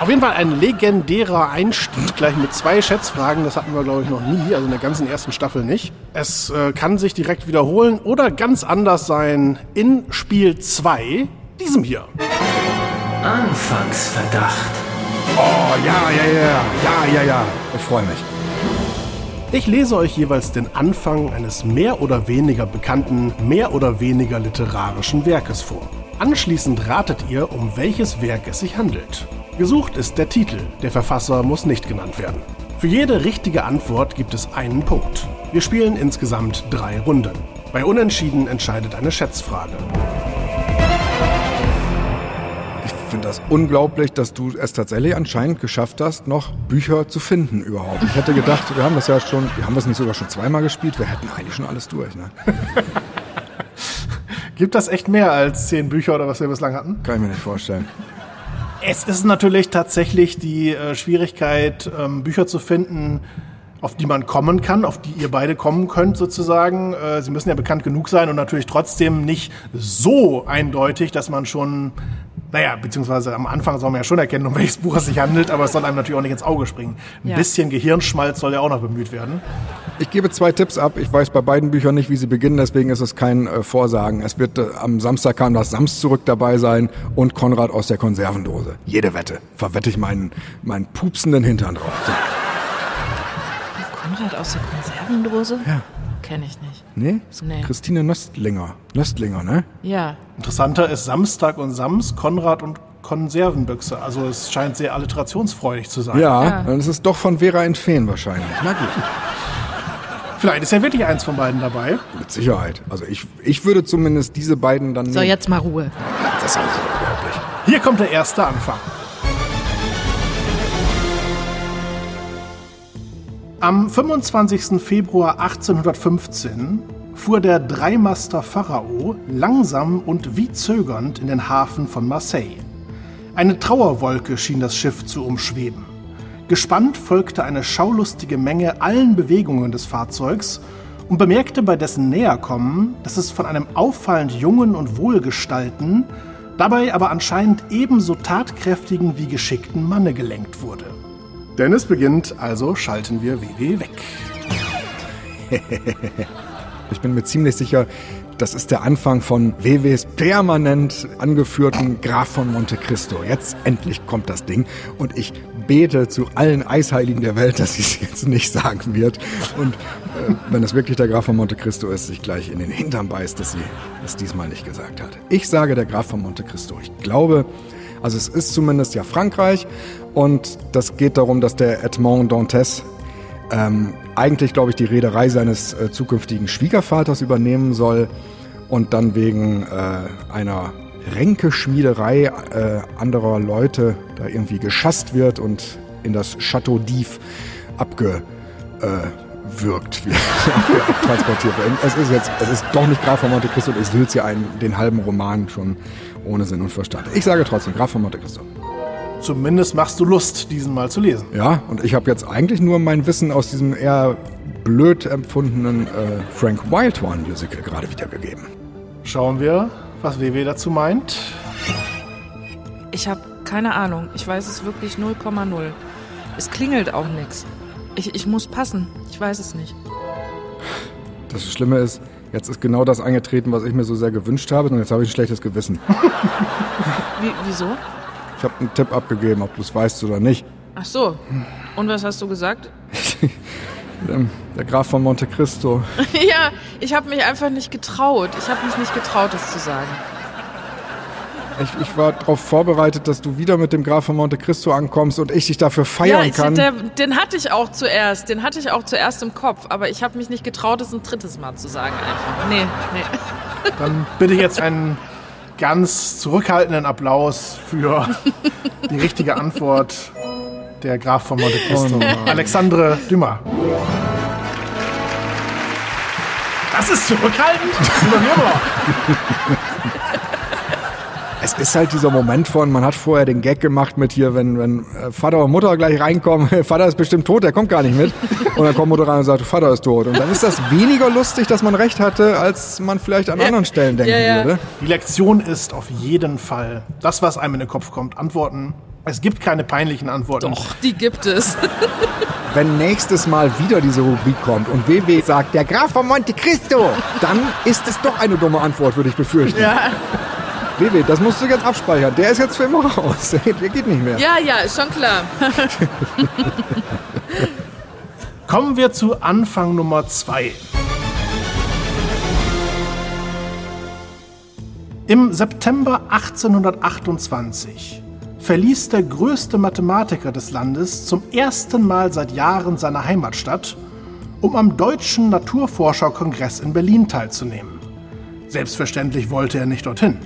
Speaker 1: Auf jeden Fall ein legendärer Einstieg, gleich mit zwei Schätzfragen. Das hatten wir, glaube ich, noch nie, also in der ganzen ersten Staffel nicht. Es äh, kann sich direkt wiederholen oder ganz anders sein in Spiel 2, diesem hier.
Speaker 4: Anfangsverdacht.
Speaker 2: Oh, ja, ja, ja, ja, ja, ja. Ich freue mich.
Speaker 1: Ich lese euch jeweils den Anfang eines mehr oder weniger bekannten, mehr oder weniger literarischen Werkes vor. Anschließend ratet ihr, um welches Werk es sich handelt. Gesucht ist der Titel, der Verfasser muss nicht genannt werden. Für jede richtige Antwort gibt es einen Punkt. Wir spielen insgesamt drei Runden. Bei Unentschieden entscheidet eine Schätzfrage.
Speaker 2: Ich finde das unglaublich, dass du es tatsächlich anscheinend geschafft hast, noch Bücher zu finden überhaupt. Ich hätte gedacht, wir haben das ja schon, wir haben das nicht sogar schon zweimal gespielt, wir hätten eigentlich schon alles durch. Ne?
Speaker 1: Gibt das echt mehr als zehn Bücher oder was wir bislang hatten?
Speaker 2: Kann ich mir nicht vorstellen.
Speaker 1: Es ist natürlich tatsächlich die äh, Schwierigkeit, ähm, Bücher zu finden, auf die man kommen kann, auf die ihr beide kommen könnt sozusagen. Äh, sie müssen ja bekannt genug sein und natürlich trotzdem nicht so eindeutig, dass man schon, naja, beziehungsweise am Anfang soll man ja schon erkennen, um welches Buch es sich handelt, aber es soll einem natürlich auch nicht ins Auge springen. Ein
Speaker 3: Ja.
Speaker 1: bisschen Gehirnschmalz soll ja auch noch bemüht werden.
Speaker 2: Ich gebe zwei Tipps ab. Ich weiß bei beiden Büchern nicht, wie sie beginnen, deswegen ist es kein äh, Vorsagen. Es wird äh, am Samstag kam das Sams zurück dabei sein und Konrad aus der Konservendose. Jede Wette. Verwette ich meinen, meinen pupsenden Hintern drauf. So.
Speaker 3: Konrad aus der Konservendose?
Speaker 2: Ja.
Speaker 3: Kenne ich nicht.
Speaker 2: Nee?
Speaker 3: Nee.
Speaker 2: Christine Nöstlinger. Nöstlinger, ne?
Speaker 3: Ja.
Speaker 1: Interessanter ist Samstag und Sams, Konrad und Konservenbüchse. Also es scheint sehr alliterationsfreudig zu sein.
Speaker 2: Ja,
Speaker 3: Ja.
Speaker 2: dann ist es doch von Vera Entfeen wahrscheinlich. Na gut,
Speaker 1: Vielleicht ist ja wirklich eins von beiden dabei.
Speaker 2: mit Sicherheit. Also ich, ich würde zumindest diese beiden dann
Speaker 3: So,
Speaker 2: nehmen.
Speaker 3: jetzt mal Ruhe.
Speaker 2: Das ist also unglaublich.
Speaker 1: Hier kommt der erste Anfang. Am 25. Februar 1815 fuhr der Dreimaster Pharao langsam und wie zögernd in den Hafen von Marseille. Eine Trauerwolke schien das Schiff zu umschweben. Gespannt folgte eine schaulustige Menge allen Bewegungen des Fahrzeugs und bemerkte bei dessen Näherkommen, dass es von einem auffallend jungen und wohlgestalten, dabei aber anscheinend ebenso tatkräftigen wie geschickten Manne gelenkt wurde. Dennis beginnt, also schalten wir WW weg.
Speaker 2: Ich bin mir ziemlich sicher, das ist der Anfang von WWs permanent angeführten Graf von Monte Cristo. Jetzt endlich kommt das Ding und ich bete zu allen Eisheiligen der Welt, dass sie es jetzt nicht sagen wird. Und äh, wenn es wirklich der Graf von Monte Cristo ist, sich gleich in den Hintern beißt, dass sie es diesmal nicht gesagt hat. Ich sage der Graf von Monte Cristo. Ich glaube, also es ist zumindest ja Frankreich und das geht darum, dass der Edmond Dantes ähm, eigentlich, glaube ich, die Reederei seines äh, zukünftigen Schwiegervaters übernehmen soll und dann wegen äh, einer Ränkeschmiederei äh, anderer Leute da irgendwie geschasst wird und in das Chateau d'If abgewürgt wird, wie transportiert wird. Es ist jetzt, es ist doch nicht Graf von Monte Cristo es will ja einen, den halben Roman schon ohne Sinn und Verstand. Ich sage trotzdem Graf von Monte Cristo.
Speaker 1: Zumindest machst du Lust, diesen mal zu lesen.
Speaker 2: Ja, und ich habe jetzt eigentlich nur mein Wissen aus diesem eher blöd empfundenen äh, Frank Wildhorn Musical gerade wiedergegeben.
Speaker 1: Schauen wir, was WW dazu meint.
Speaker 3: Ich habe keine Ahnung. Ich weiß es wirklich 0,0. Es klingelt auch nichts. Ich, ich muss passen. Ich weiß es nicht.
Speaker 2: Das Schlimme ist, jetzt ist genau das eingetreten, was ich mir so sehr gewünscht habe, und jetzt habe ich ein schlechtes Gewissen.
Speaker 3: Wie, wieso?
Speaker 2: Ich habe einen Tipp abgegeben, ob du es weißt oder nicht.
Speaker 3: Ach so. Und was hast du gesagt?
Speaker 2: Ähm, Der Graf von Monte Cristo.
Speaker 3: ja, ich habe mich einfach nicht getraut. Ich habe mich nicht getraut, es zu sagen.
Speaker 2: Ich, ich war darauf vorbereitet, dass du wieder mit dem Graf von Monte Cristo ankommst und ich dich dafür
Speaker 3: Ja,
Speaker 2: feiern
Speaker 3: ich,
Speaker 2: kann.
Speaker 3: der, den hatte ich auch zuerst. Den hatte ich auch zuerst im Kopf. Aber ich habe mich nicht getraut, es ein drittes Mal zu sagen einfach. Nee, nee.
Speaker 1: Dann bitte jetzt einen ganz zurückhaltenden Applaus für die richtige Antwort. Der Graf von Monte Cristo.
Speaker 2: Oh.
Speaker 1: Alexandre Dumas. Das ist zurückhaltend? Wunderbar.
Speaker 2: Es ist halt dieser Moment von, man hat vorher den Gag gemacht mit hier, wenn, wenn äh, Vater und Mutter gleich reinkommen, Vater ist bestimmt tot, der kommt gar nicht mit. Und dann kommt Mutter rein und sagt, Vater ist tot. Und dann ist das weniger lustig, dass man recht hatte, als man vielleicht an anderen Stellen denken
Speaker 3: Ja, ja.
Speaker 2: würde.
Speaker 1: Die Lektion ist auf jeden Fall das, was einem in den Kopf kommt. Antworten. Es gibt keine peinlichen Antworten.
Speaker 3: Doch, die gibt es.
Speaker 2: Wenn nächstes Mal wieder diese Rubrik kommt und WW sagt, der Graf von Monte Cristo, dann ist es doch eine dumme Antwort, würde ich befürchten.
Speaker 3: ja.
Speaker 2: WW, das musst du jetzt abspeichern. Der ist jetzt für immer raus. Der geht nicht mehr.
Speaker 3: ja, ja, ist schon klar.
Speaker 1: Kommen wir zu Anfang Nummer zwei. Im September 1828 verließ der größte Mathematiker des Landes zum ersten Mal seit Jahren seine Heimatstadt, um am Deutschen Naturforscherkongress in Berlin teilzunehmen. Selbstverständlich wollte er nicht dorthin.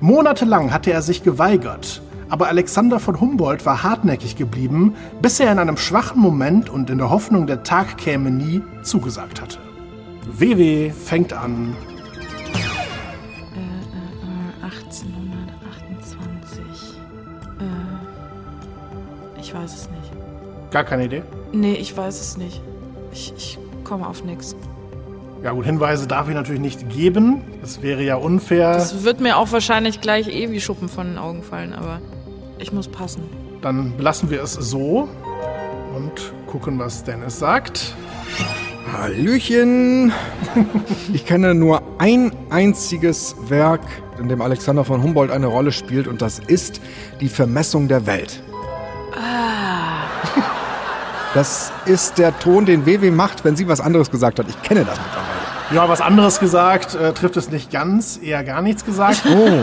Speaker 1: Monatelang hatte er sich geweigert, aber Alexander von Humboldt war hartnäckig geblieben, bis er in einem schwachen Moment und in der Hoffnung, der Tag käme nie, zugesagt hatte. WW fängt an.
Speaker 3: 1828. Äh, ich weiß es nicht.
Speaker 1: Gar keine Idee.
Speaker 3: Nee, ich weiß es nicht. Ich, ich komme auf nichts.
Speaker 1: Ja gut, Hinweise darf ich natürlich nicht geben. Das wäre ja unfair.
Speaker 3: Das wird mir auch wahrscheinlich gleich eh wie Schuppen von den Augen fallen, aber ich muss passen.
Speaker 1: Dann belassen wir es so und gucken, was Dennis sagt.
Speaker 2: Hallöchen! Ich kenne nur ein einziges Werk, in dem Alexander von Humboldt eine Rolle spielt, und das ist die Vermessung der Welt. Das ist der Ton, den WW macht, wenn sie was anderes gesagt hat. Ich kenne das mittlerweile.
Speaker 1: Ja, was anderes gesagt, äh, trifft es nicht ganz, eher gar nichts gesagt.
Speaker 2: Oh,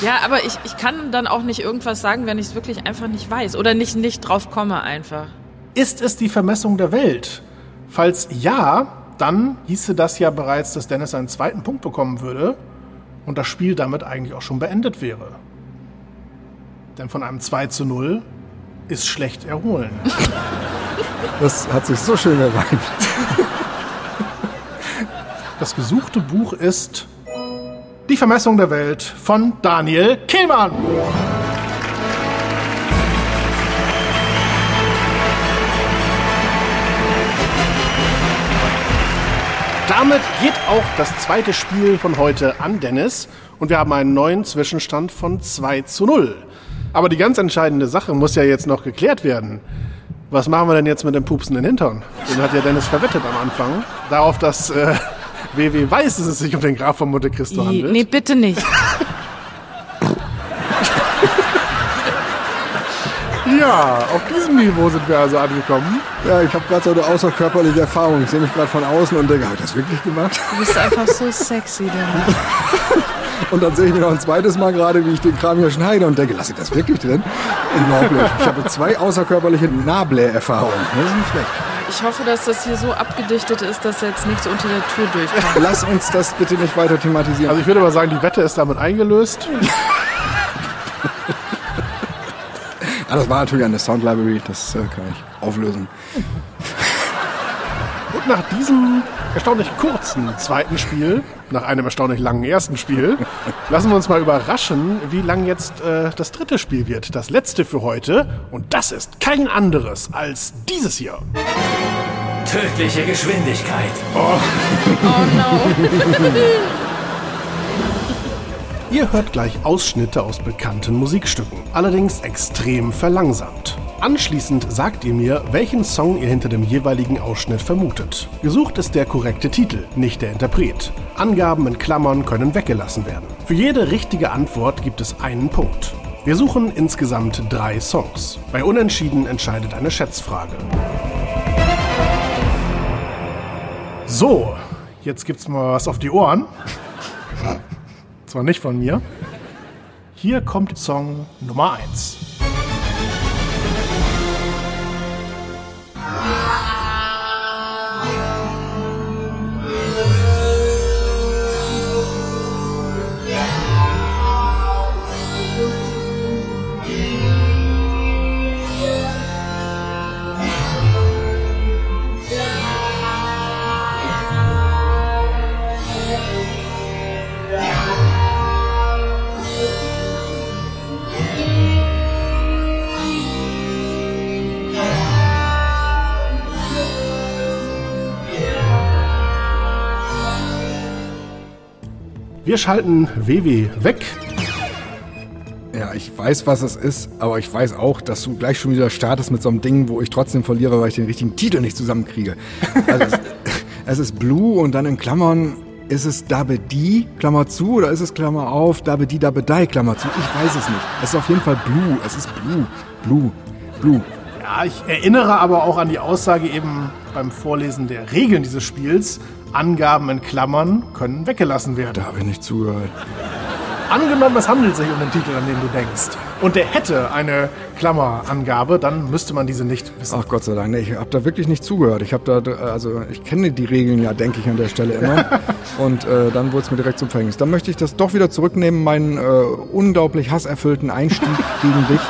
Speaker 3: Ja, aber ich, ich kann dann auch nicht irgendwas sagen, wenn ich es wirklich einfach nicht weiß oder nicht, nicht drauf komme einfach.
Speaker 1: Ist es die Vermessung der Welt? Falls ja, dann hieße das ja bereits, dass Dennis einen zweiten Punkt bekommen würde und das Spiel damit eigentlich auch schon beendet wäre. Denn von einem 2 zu 0 ist schlecht erholen.
Speaker 2: das hat sich so schön gereimt.
Speaker 1: Das gesuchte Buch ist Die Vermessung der Welt von Daniel Kehlmann. Damit geht auch das zweite Spiel von heute an Dennis und wir haben einen neuen Zwischenstand von 2 zu 0. Aber die ganz entscheidende Sache muss ja jetzt noch geklärt werden. Was machen wir denn jetzt mit dem pupsenden Hintern? Den hat ja Dennis verwettet am Anfang. Darauf, dass äh, WW weiß, dass es sich um den Graf von Monte Cristo handelt.
Speaker 3: Nee, bitte nicht.
Speaker 1: Ja, auf diesem Niveau sind wir also angekommen.
Speaker 2: Ja, ich habe gerade so eine außerkörperliche Erfahrung. Ich sehe mich gerade von außen und denke, habe ich das wirklich gemacht?
Speaker 3: Du bist einfach so sexy, Dennis.
Speaker 2: Und dann sehe ich mir noch ein zweites Mal gerade, wie ich den Kram hier schneide und denke, lasse ich das wirklich drin? Unglaublich. Ich habe zwei außerkörperliche Nabler-Erfahrungen. Das ist nicht schlecht.
Speaker 3: Ich hoffe, dass das hier so abgedichtet ist, dass jetzt nichts unter der Tür durchkommt.
Speaker 2: Lass uns das bitte nicht weiter thematisieren.
Speaker 1: Also ich würde mal sagen, die Wette ist damit eingelöst.
Speaker 2: Ah, das war natürlich eine Sound Library, das äh, kann ich auflösen.
Speaker 1: Und nach diesem erstaunlich kurzen zweiten Spiel, nach einem erstaunlich langen ersten Spiel, lassen wir uns mal überraschen, wie lang jetzt äh, das dritte Spiel wird. Das letzte für heute. Und das ist kein anderes als dieses hier.
Speaker 4: Tödliche Geschwindigkeit.
Speaker 3: Oh no.
Speaker 1: Ihr hört gleich Ausschnitte aus bekannten Musikstücken, allerdings extrem verlangsamt. Anschließend sagt ihr mir, welchen Song ihr hinter dem jeweiligen Ausschnitt vermutet. Gesucht ist der korrekte Titel, nicht der Interpret. Angaben in Klammern können weggelassen werden. Für jede richtige Antwort gibt es einen Punkt. Wir suchen insgesamt drei Songs. Bei Unentschieden entscheidet eine Schätzfrage. So, jetzt gibt's mal was auf die Ohren. Zwar nicht von mir. Hier kommt Song Nummer 1. Wir schalten WW weg.
Speaker 2: Ja, ich weiß, was es ist, aber ich weiß auch, dass du gleich schon wieder startest mit so einem Ding, wo ich trotzdem verliere, weil ich den richtigen Titel nicht zusammenkriege. Also es, es ist Blue und dann in Klammern ist es Dabedi, Klammer zu, oder ist es Klammer auf, Dabedi, Dabedei, Klammer zu? Ich weiß es nicht. Es ist auf jeden Fall Blue. Es ist Blue. Blue. Blue.
Speaker 1: Ja, ich erinnere aber auch an die Aussage eben beim Vorlesen der Regeln dieses Spiels. Angaben in Klammern können weggelassen werden.
Speaker 2: Da habe ich nicht zugehört.
Speaker 1: Angenommen, es handelt sich um den Titel, an den du denkst. Und der hätte eine Klammerangabe, dann müsste man diese nicht wissen.
Speaker 2: Ach Gott sei Dank, nee, ich habe da wirklich nicht zugehört. Ich habe da, also ich kenne die Regeln ja, denke ich an der Stelle immer. Und äh, dann wurde es mir direkt zum Verhängnis. Dann möchte ich das doch wieder zurücknehmen, meinen äh, unglaublich hasserfüllten Einstieg gegen dich,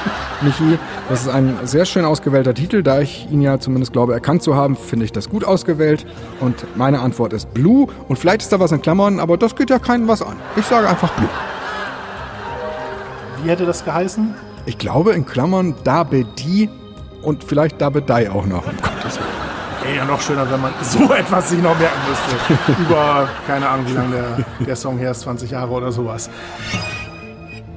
Speaker 2: Michi. Das ist ein sehr schön ausgewählter Titel, da ich ihn ja zumindest glaube erkannt zu haben, finde ich das gut ausgewählt. Und meine Antwort ist Blue. Und vielleicht ist da was in Klammern, aber das geht ja keinen was an. Ich sage einfach Blue.
Speaker 1: Wie hätte das geheißen?
Speaker 2: Ich glaube in Klammern Dabedi und vielleicht Dabedei auch noch. Um Gottes.
Speaker 1: Wäre ja noch schöner, wenn man so etwas sich noch merken müsste. Über, keine Ahnung, wie lange der, der Song her ist, 20 Jahre oder sowas.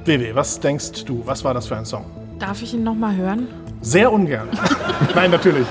Speaker 1: WW, was denkst du, was war das für ein Song?
Speaker 3: Darf ich ihn nochmal hören?
Speaker 1: Sehr ungern. Nein, natürlich.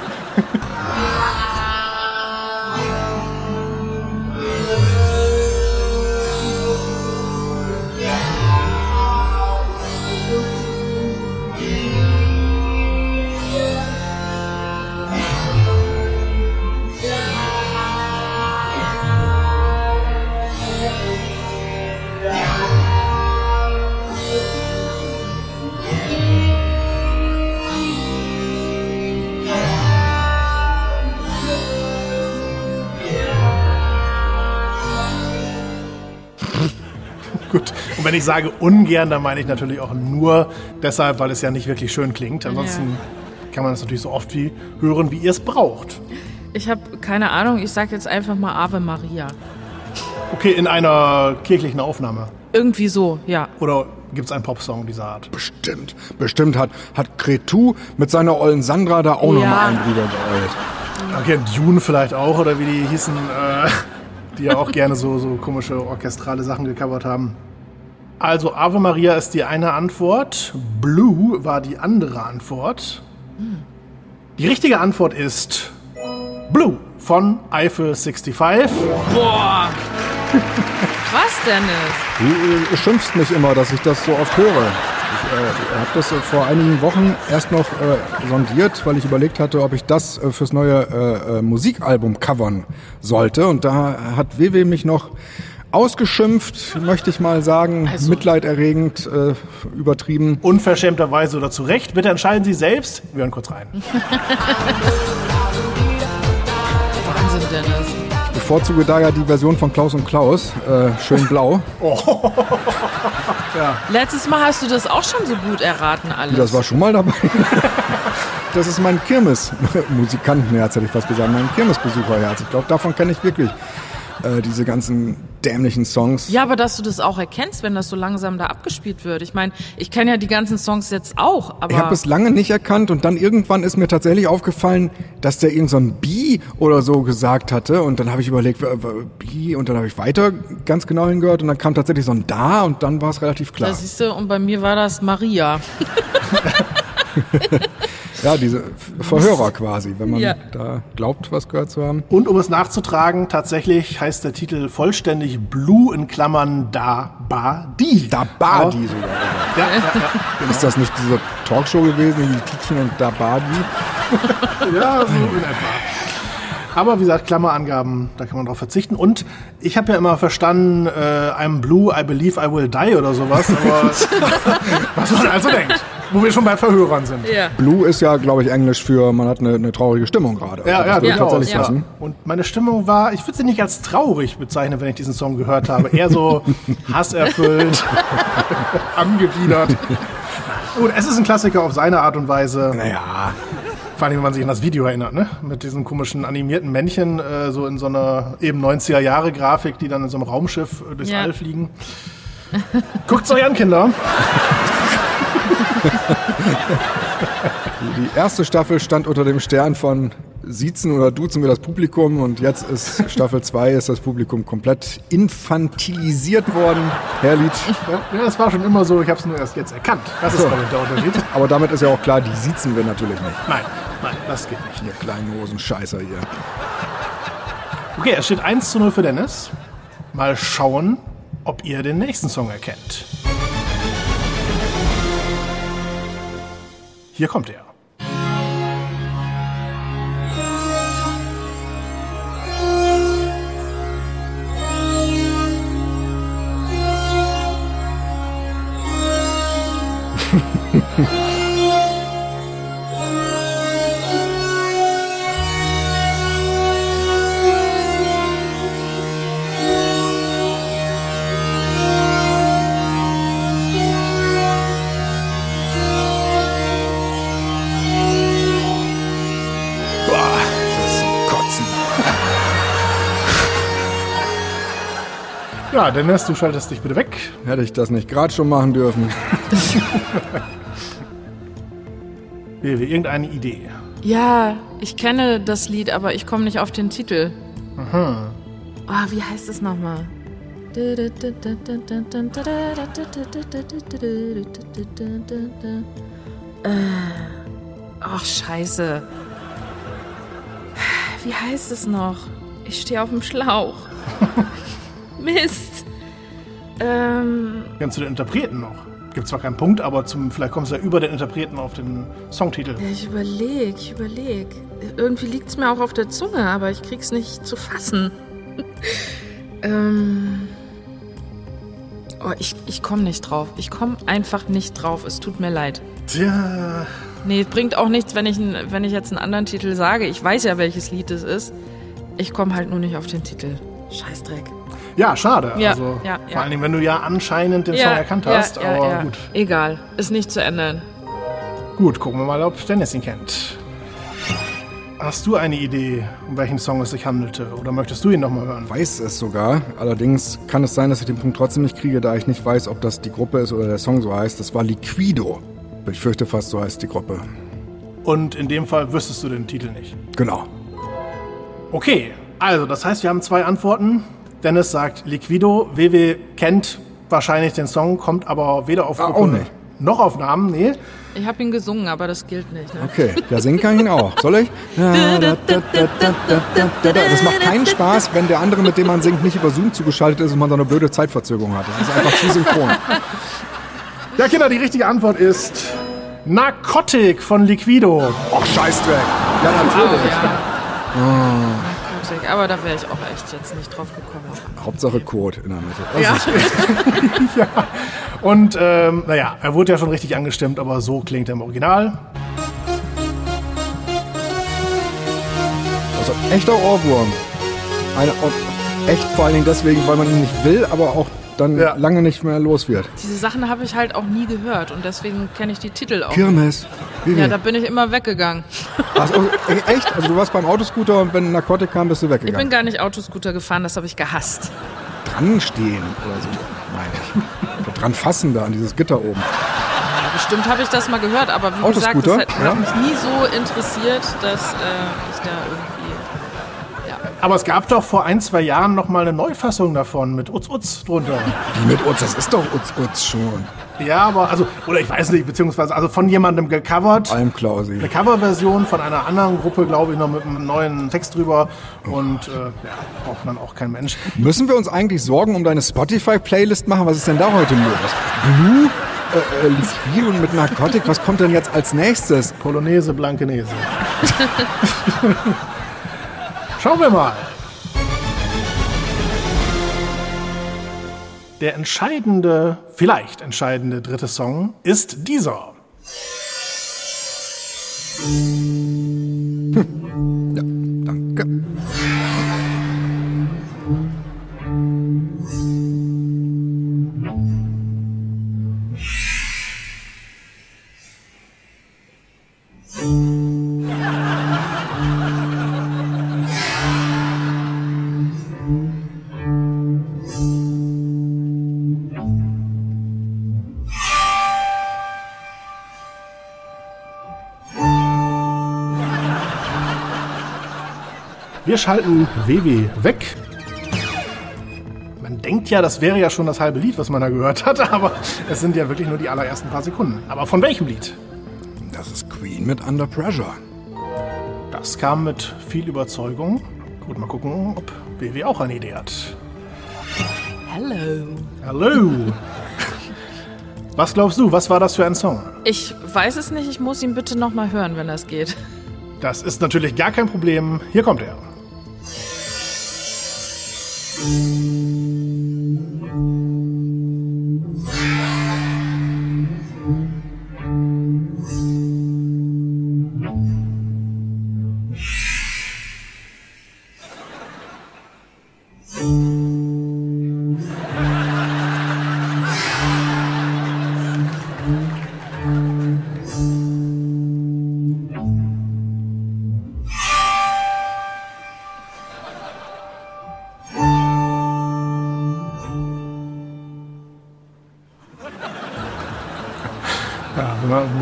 Speaker 1: Wenn ich sage ungern, dann meine ich natürlich auch nur deshalb, weil es ja nicht wirklich schön klingt. Ansonsten ja. kann man das natürlich so oft wie hören, wie ihr es braucht.
Speaker 3: Ich habe keine Ahnung, ich sage jetzt einfach mal Ave Maria.
Speaker 1: Okay, in einer kirchlichen Aufnahme.
Speaker 3: Irgendwie so, ja.
Speaker 1: Oder gibt es einen Popsong dieser Art?
Speaker 2: Bestimmt. Bestimmt hat, hat Cretu mit seiner ollen Sandra da auch ja. nochmal einen drüber geheult.
Speaker 1: Okay, Dune vielleicht auch, oder wie die hießen, äh, die ja auch gerne so, so komische orchestrale Sachen gecovert haben. Also Ave Maria ist die eine Antwort, Blue war die andere Antwort. Die richtige Antwort ist Blue von Eiffel 65.
Speaker 3: Boah! Krass, Dennis.
Speaker 2: Du äh, schimpfst mich immer, dass ich das so oft höre. Ich äh, habe das äh, vor einigen Wochen erst noch äh, sondiert, weil ich überlegt hatte, ob ich das äh, fürs neue äh, Musikalbum covern sollte. Und da hat WW mich noch ausgeschimpft, möchte ich mal sagen, also, mitleiderregend, äh, übertrieben.
Speaker 1: Unverschämterweise oder zu Recht. Bitte entscheiden Sie selbst. Wir hören kurz rein.
Speaker 3: Wahnsinn, Dennis
Speaker 2: bevorzuge da ja die Version von Klaus und Klaus, äh, schön blau. Oh.
Speaker 3: ja. Letztes Mal hast du das auch schon so gut erraten alles.
Speaker 2: Das war schon mal dabei. das ist mein Kirmes-Musikantenherz, hätte ich fast gesagt, mein Kirmesbesucherherz. Ich glaube, davon kenne ich wirklich äh, diese ganzen dämlichen Songs.
Speaker 3: Ja, aber dass du das auch erkennst, wenn das so langsam da abgespielt wird. Ich meine, ich kenne ja die ganzen Songs jetzt auch, aber...
Speaker 2: Ich habe es lange nicht erkannt und dann irgendwann ist mir tatsächlich aufgefallen, dass der irgend so ein B oder so gesagt hatte und dann habe ich überlegt, B und dann habe ich weiter ganz genau hingehört und dann kam tatsächlich so ein Da und dann war es relativ klar.
Speaker 3: Da siehst du, und bei mir war das Maria.
Speaker 2: Ja, diese Verhörer quasi, wenn man ja. da glaubt, was gehört zu haben.
Speaker 1: Und um es nachzutragen, tatsächlich heißt der Titel vollständig Blue in Klammern Da Ba Di.
Speaker 2: Da Ba Di sogar. Ja, ja, ja, genau. Ist das nicht diese Talkshow gewesen, die Tietchen und Da Ba Di?
Speaker 1: ja, so in etwa. Aber wie gesagt, Klammerangaben, da kann man drauf verzichten. Und ich habe ja immer verstanden, äh, I'm blue, I believe I will die oder sowas. Aber was man also denkt. Wo wir schon bei Verhörern sind.
Speaker 2: Ja. Blue ist ja, glaube ich, Englisch für man hat eine, eine traurige Stimmung gerade.
Speaker 1: Ja, also, ja, ja, tatsächlich ja. Passen. Und meine Stimmung war, ich würde sie nicht als traurig bezeichnen, wenn ich diesen Song gehört habe. Eher so hasserfüllt, angewidert. Und es ist ein Klassiker auf seine Art und Weise.
Speaker 2: Naja.
Speaker 1: Vor allem, wenn man sich an das Video erinnert, ne? Mit diesen komischen animierten Männchen, äh, so in so einer eben 90er Jahre Grafik, die dann in so einem Raumschiff äh, durchs ja. All fliegen. Guckt's euch an, Kinder.
Speaker 2: Die erste Staffel stand unter dem Stern von Siezen oder Duzen wir das Publikum und jetzt ist Staffel 2, ist das Publikum komplett infantilisiert worden. Herr Lied.
Speaker 1: Ja, das war schon immer so, ich habe es nur erst jetzt erkannt. Das ist so. der Unterschied.
Speaker 2: Aber damit ist ja auch klar, die siezen wir natürlich nicht.
Speaker 1: Nein, nein, das geht nicht.
Speaker 2: Ihr kleinen Hosenscheißer hier.
Speaker 1: Okay, es steht 1 zu 0 für Dennis. Mal schauen, ob ihr den nächsten Song erkennt. Hier kommt er. Ja, Dennis, du schaltest dich bitte weg.
Speaker 2: Hätte ich das nicht gerade schon machen dürfen.
Speaker 1: Irgendeine Idee?
Speaker 3: Ja, ich kenne das Lied, aber ich komme nicht auf den Titel. Aha. Oh, wie heißt es nochmal? Ach, scheiße. Wie heißt es noch? Ich stehe auf dem Schlauch. Mist.
Speaker 1: Ähm. Kennst du den Interpreten noch? Gibt zwar keinen Punkt, aber zum, vielleicht kommst du ja über den Interpreten auf den Songtitel.
Speaker 3: Ja, ich überlege, ich überlege. Irgendwie liegt es mir auch auf der Zunge, aber ich krieg's nicht zu fassen. ähm. Oh, ich, ich komme nicht drauf. Ich komme einfach nicht drauf. Es tut mir leid.
Speaker 1: Tja.
Speaker 3: Nee, es bringt auch nichts, wenn ich, wenn ich jetzt einen anderen Titel sage. Ich weiß ja, welches Lied es ist. Ich komme halt nur nicht auf den Titel. Scheißdreck.
Speaker 1: Ja, schade.
Speaker 3: Ja,
Speaker 1: also,
Speaker 3: ja,
Speaker 1: Vor
Speaker 3: ja.
Speaker 1: allen Dingen, wenn du ja anscheinend den Song erkannt hast. aber gut.
Speaker 3: Egal, ist nicht zu ändern.
Speaker 1: Gut, gucken wir mal, ob Dennis ihn kennt. Hast du eine Idee, um welchen Song es sich handelte? Oder möchtest du ihn nochmal hören?
Speaker 2: Weiß es sogar. Allerdings kann es sein, dass ich den Punkt trotzdem nicht kriege, da ich nicht weiß, ob das die Gruppe ist oder der Song so heißt. Das war Liquido. Ich fürchte fast, so heißt die Gruppe.
Speaker 1: Und in dem Fall wüsstest du den Titel nicht.
Speaker 2: Genau.
Speaker 1: Okay, also das heißt, wir haben zwei Antworten. Dennis sagt Liquido. WW kennt wahrscheinlich den Song, kommt aber weder auf
Speaker 2: Ah,
Speaker 1: Gruppe
Speaker 2: auch nicht.
Speaker 1: noch auf Namen. Nee.
Speaker 3: Ich habe ihn gesungen, aber das gilt nicht. Ne?
Speaker 2: Okay, ja, singen kann ich ihn auch. Soll ich? Da, da, da, da, da, da, da, da. Das macht keinen Spaß, wenn der andere, mit dem man singt, nicht über Zoom zugeschaltet ist und man so eine blöde Zeitverzögerung hat. Das ist einfach zu synchron.
Speaker 1: Ja, Kinder, die richtige Antwort ist Narcotic von Liquido.
Speaker 2: Och, Scheißdreck. Ja, natürlich.
Speaker 3: Narkotik, Aber da wäre ich auch echt jetzt nicht drauf gekommen.
Speaker 2: Hauptsache Code in der Mitte. Das
Speaker 3: Ja.
Speaker 2: ist-
Speaker 1: Und ähm, naja, er wurde ja schon richtig angestimmt, aber so klingt er im Original.
Speaker 2: Also echter Ohrwurm. Eine, echt vor allen Dingen deswegen, weil man ihn nicht will, aber auch dann
Speaker 1: Ja.
Speaker 2: lange nicht mehr los wird.
Speaker 3: Diese Sachen habe ich halt auch nie gehört und deswegen kenne ich die Titel auch.
Speaker 2: Kirmes. Vivi.
Speaker 3: Ja, da bin ich immer weggegangen.
Speaker 2: Ach, so, e- echt? Also du warst beim Autoscooter und wenn ein Narkotik kam, bist du
Speaker 3: Ich bin
Speaker 2: weggegangen.
Speaker 3: gar nicht Autoscooter gefahren, das habe ich gehasst.
Speaker 2: Dran stehen oder so, meine ich. Oder dran fassen da an dieses Gitter oben.
Speaker 3: Ja, bestimmt habe ich das mal gehört, aber wie gesagt, das
Speaker 2: Autoscooter?
Speaker 3: hat,
Speaker 2: Ja.
Speaker 3: hat mich nie so interessiert, dass äh, ich da irgendwie.
Speaker 1: Aber es gab doch vor ein, zwei Jahren noch mal eine Neufassung davon mit Utz Utz drunter.
Speaker 2: Wie mit uns, das ist doch uns, uns schon.
Speaker 1: Ja, aber also, oder ich weiß nicht, beziehungsweise also von jemandem gecovert.
Speaker 2: Almklausi.
Speaker 1: Eine Coverversion von einer anderen Gruppe, glaube ich, noch mit einem neuen Text drüber. Und äh, ja, braucht man auch kein Mensch.
Speaker 2: Müssen wir uns eigentlich Sorgen um deine Spotify-Playlist machen? Was ist denn da heute los? Blue? Äh, äh, und mit Narkotik? Was kommt denn jetzt als nächstes?
Speaker 1: Polonaise, Blankenese. Schauen wir mal. Der entscheidende, vielleicht entscheidende dritte Song ist dieser.
Speaker 2: Danke.
Speaker 1: Wir schalten WW weg. Man denkt ja, das wäre ja schon das halbe Lied, was man da gehört hat, aber es sind ja wirklich nur die allerersten paar Sekunden. Aber von welchem Lied?
Speaker 2: Das ist Queen mit Under Pressure.
Speaker 1: Das kam mit viel Überzeugung. Gut, mal gucken, ob WW auch eine Idee hat.
Speaker 3: Hello.
Speaker 1: Hallo! Was glaubst du, was war das für ein Song?
Speaker 3: Ich weiß es nicht, ich muss ihn bitte nochmal hören, wenn das geht.
Speaker 1: Das ist natürlich gar kein Problem. Hier kommt er. Ja,